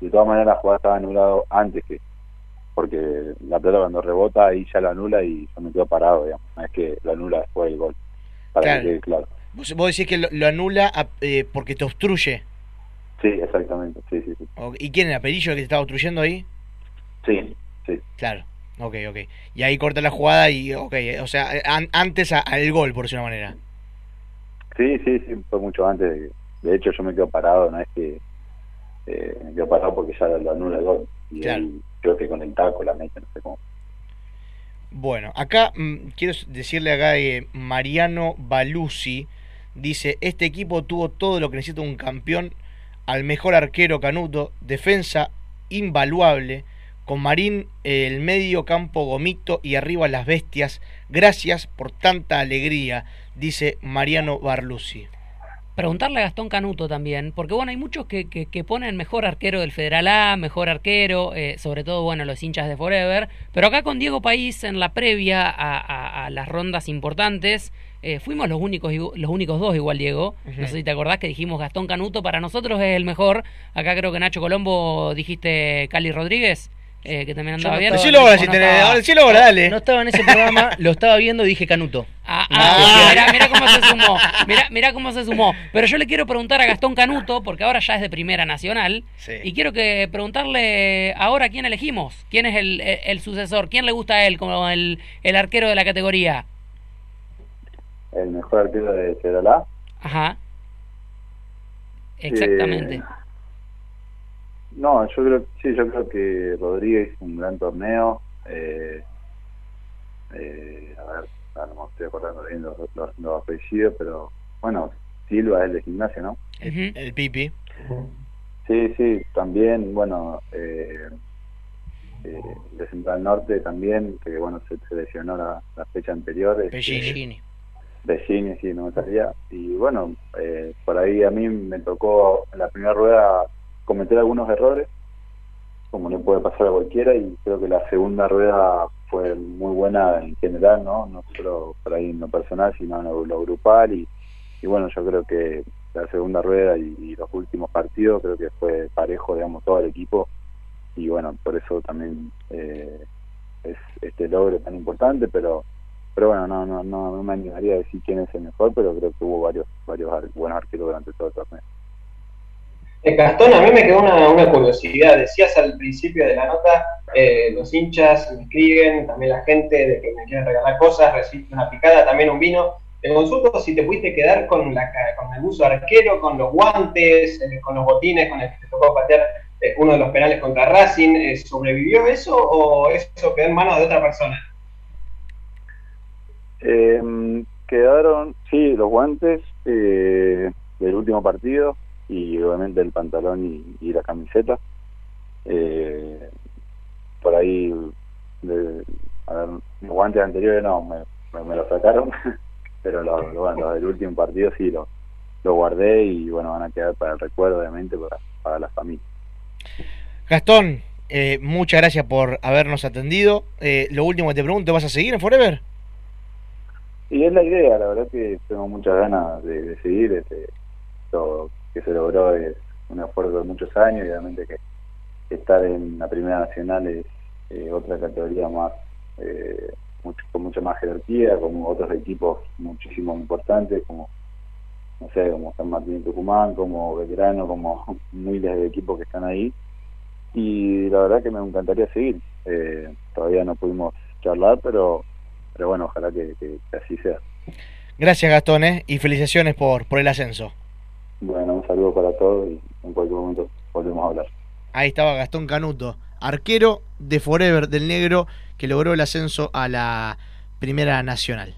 de todas maneras la jugada estaba anulada antes que porque la pelota cuando rebota ahí ya la anula y yo me quedo parado, digamos. No es que lo anula después del gol. Para claro. que quede claro. Vos, decís que lo, anula eh, porque te obstruye. Sí, exactamente. Sí, sí, sí. ¿Y quién era? ¿Perillo el que te estaba obstruyendo ahí? Sí, sí. Claro. Ok, ok. Y ahí corta la jugada y, ok, o sea, antes al gol, por decir una manera. Sí, sí, sí, fue mucho antes. De, hecho, yo me quedo parado, no es que eh, parado porque ya lo anula el gol. Y claro. creo que con el taco la mete, no sé cómo. Bueno, acá mm, quiero decirle acá que Mariano Baluzzi dice, este equipo tuvo todo lo que necesita un campeón, al mejor arquero Canuto, defensa invaluable, con Marín el medio campo gomito y arriba las bestias. Gracias por tanta alegría, dice Mariano Barlusi preguntarle a Gastón Canuto también, porque bueno, hay muchos que, que, ponen mejor arquero del Federal A, mejor arquero, eh, sobre todo, bueno, los hinchas de Forever, pero acá con Diego País en la previa a, las rondas importantes, eh, fuimos los únicos, los únicos dos igual, Diego, no sé si te acordás que dijimos Gastón Canuto, para nosotros es el mejor, acá creo que Nacho Colombo dijiste Cali Rodríguez. Eh, que también andaba bien. Decilo ahora, si tenés, ahora, dale. No estaba en ese programa, lo estaba viendo y dije Canuto. Ah, ah mira, mira, cómo se sumó. Mira, mira cómo se sumó. Pero yo le quiero preguntar a Gastón Canuto, porque ahora ya es de Primera Nacional, y quiero que preguntarle ahora quién elegimos, quién es el, el, sucesor, quién le gusta a él como el, el arquero de la categoría. El mejor arquero de Federal Ajá. Exactamente. Eh, no, yo creo, sí, yo creo que Rodríguez hizo un gran torneo. Eh, eh, a ver, no me estoy acordando bien los, los, apellidos, pero bueno, Silva es de gimnasia, ¿no? El, Pipi. Sí, sí, también, bueno, eh, eh, de Central Norte también, que bueno, se, lesionó la, fecha anterior. Bellini. Bellini, sí, no me salía. Y bueno, eh, por ahí a mí me tocó en la primera rueda cometer algunos errores, como le puede pasar a cualquiera, y creo que la segunda rueda fue muy buena en general, ¿no? No solo por ahí en lo personal, sino en lo, grupal, y, y, bueno, yo creo que la segunda rueda y, los últimos partidos creo que fue parejo, digamos, todo el equipo, y bueno, por eso también eh, es este logro tan importante, pero pero bueno, no, no, no, me animaría a decir quién es el mejor, pero creo que hubo varios, varios buenos arqueros durante todo el torneo. Eh, Gastón, a mí me quedó una, curiosidad. Decías al principio de la nota, eh, los hinchas me escriben, también la gente de que me quieren regalar cosas, recibir una picada, también un vino. Te consulto si te pudiste quedar con, la, con el uso arquero, con los guantes, eh, con los botines con el que te tocó patear uno de los penales contra Racing. ¿Sobrevivió eso o eso quedó en manos de otra persona? quedaron, sí, los guantes del último partido y obviamente el pantalón y, la camiseta. Eh, por ahí, a ver, los guantes anteriores no, me, me, lo sacaron, pero los, los, del último partido sí lo, lo guardé y bueno, van a quedar para el recuerdo, obviamente, para, para la familia. Gastón, eh, muchas gracias por habernos atendido. Eh, lo último que te pregunto, ¿vas a seguir en Forever? Y es la idea, la verdad que tengo muchas ganas de, seguir. Este, todo, que se logró es un esfuerzo de muchos años y obviamente que estar en la Primera Nacional es eh, otra categoría más, eh, mucho, con mucha más jerarquía, como otros equipos muchísimo importantes, como no sé, como San Martín Tucumán, como Veterano, como miles de equipos que están ahí. Y la verdad que me encantaría seguir. Eh, todavía no pudimos charlar, pero pero bueno, ojalá que, así sea. Gracias Gastón, y felicitaciones por, por el ascenso. Bueno, un saludo para todos y en cualquier momento volvemos a hablar. Ahí estaba Gastón Canuto, arquero de Forever del Negro, que logró el ascenso a la Primera Nacional.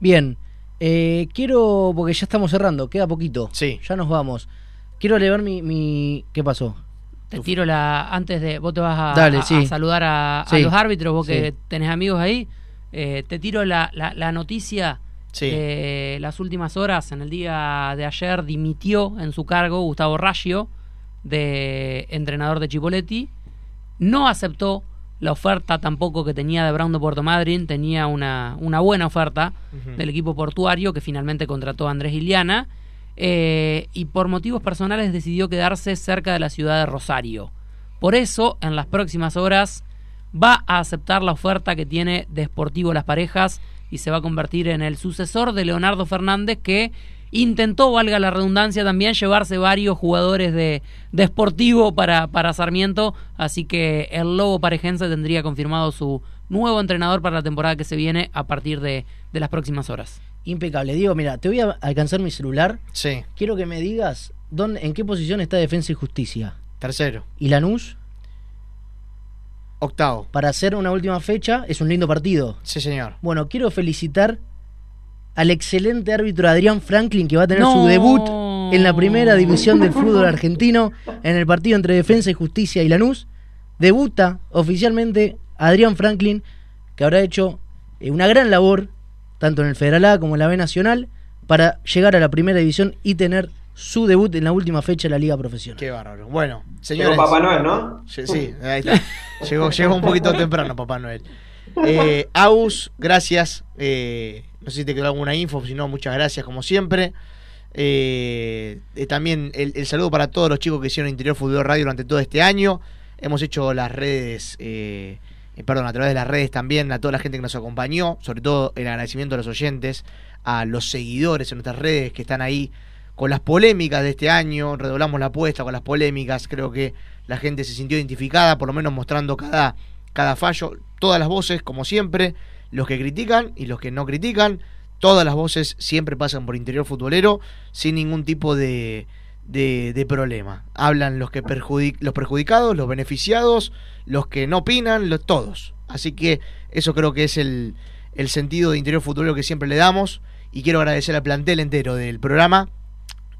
Bien, eh, quiero, porque ya estamos cerrando, queda poquito. Sí. Ya nos vamos. Quiero leer mi... mi... ¿Qué pasó? Te tiro la. Antes de. Vos te vas a, Dale, a- sí. a saludar a, a Sí. los árbitros, vos Sí. que tenés amigos ahí. Eh, te tiro la, la- la noticia Sí. de las últimas horas. En el día de ayer dimitió en su cargo Gustavo Raggio, de entrenador de Chipoletti. No aceptó la oferta tampoco que tenía de Brown de Puerto Madryn. Tenía una, una buena oferta del equipo portuario que finalmente contrató a Andrés Iliana. eh, y por motivos personales decidió quedarse cerca de la ciudad de Rosario. Por eso, en las próximas horas, va a aceptar la oferta que tiene de Sportivo Las Parejas y se va a convertir en el sucesor de Leonardo Fernández que intentó, valga la redundancia, también llevarse varios jugadores de, de Sportivo para, para Sarmiento, así que el Lobo Parejense tendría confirmado su nuevo entrenador para la temporada que se viene a partir de, de las próximas horas. Impecable. Diego, mira, te voy a alcanzar mi celular. Sí. Quiero que me digas dónde, en qué posición está Defensa y Justicia. Tercero. ¿Y Lanús? Octavo. Para hacer una última fecha, es un lindo partido. Sí, señor. Bueno, quiero felicitar al excelente árbitro Adrián Franklin, que va a tener No. su debut en la primera división del fútbol argentino, en el partido entre Defensa y Justicia y Lanús. Debuta oficialmente Adrián Franklin, que habrá hecho eh, una gran labor, tanto en el Federal A como en la B Nacional, para llegar a la primera división y tener su debut en la última fecha de la Liga Profesional. Qué bárbaro. Bueno, señores. Llegó Papá Noel, ¿no? Sí, sí, ahí está. llegó, llegó un poquito temprano Papá Noel. Eh, Aus, gracias. Eh, no sé si te quedó alguna info, si no, muchas gracias como siempre. Eh, eh, también el, el saludo para todos los chicos que hicieron Interior Fútbol Radio durante todo este año. Hemos hecho las redes, perdón, a través de las redes también, a toda la gente que nos acompañó, sobre todo el agradecimiento a los oyentes, a los seguidores en nuestras redes que están ahí con las polémicas de este año, redoblamos la apuesta con las polémicas, creo que la gente se sintió identificada, por lo menos mostrando cada, cada fallo, todas las voces, como siempre, los que critican y los que no critican, todas las voces siempre pasan por interior futbolero sin ningún tipo de, de, problema. Hablan los que perjudic los perjudicados, los beneficiados, los que no opinan, los, todos. Así que eso creo que es el, el sentido de interior futbolero que siempre le damos. Y quiero agradecer al plantel entero del programa.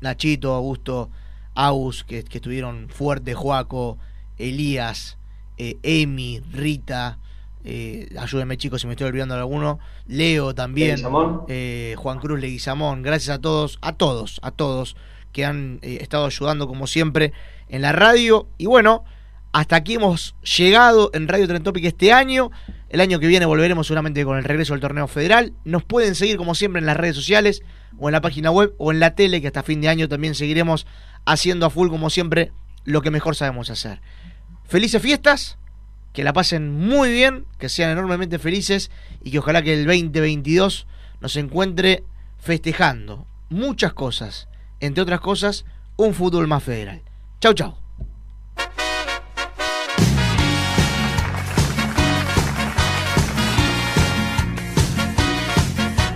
Nachito, Augusto, Aus, que, que estuvieron fuertes, Joaco, Elías, eh, Emi, Rita, eh, ayúdenme chicos si me estoy olvidando de alguno, Leo también, eh, Juan Cruz Leguizamón, gracias a todos, a todos, a todos que han eh, estado ayudando como siempre en la radio. Y bueno, hasta aquí hemos llegado en Radio Trentopic este año. El año que viene volveremos seguramente con el regreso del torneo federal. Nos pueden seguir como siempre en las redes sociales o en la página web o en la tele, que hasta fin de año también seguiremos haciendo a full como siempre lo que mejor sabemos hacer. Felices fiestas, que la pasen muy bien, que sean enormemente felices y que ojalá que el 2022 nos encuentre festejando muchas cosas, entre otras cosas, un fútbol más federal. Chau, chau.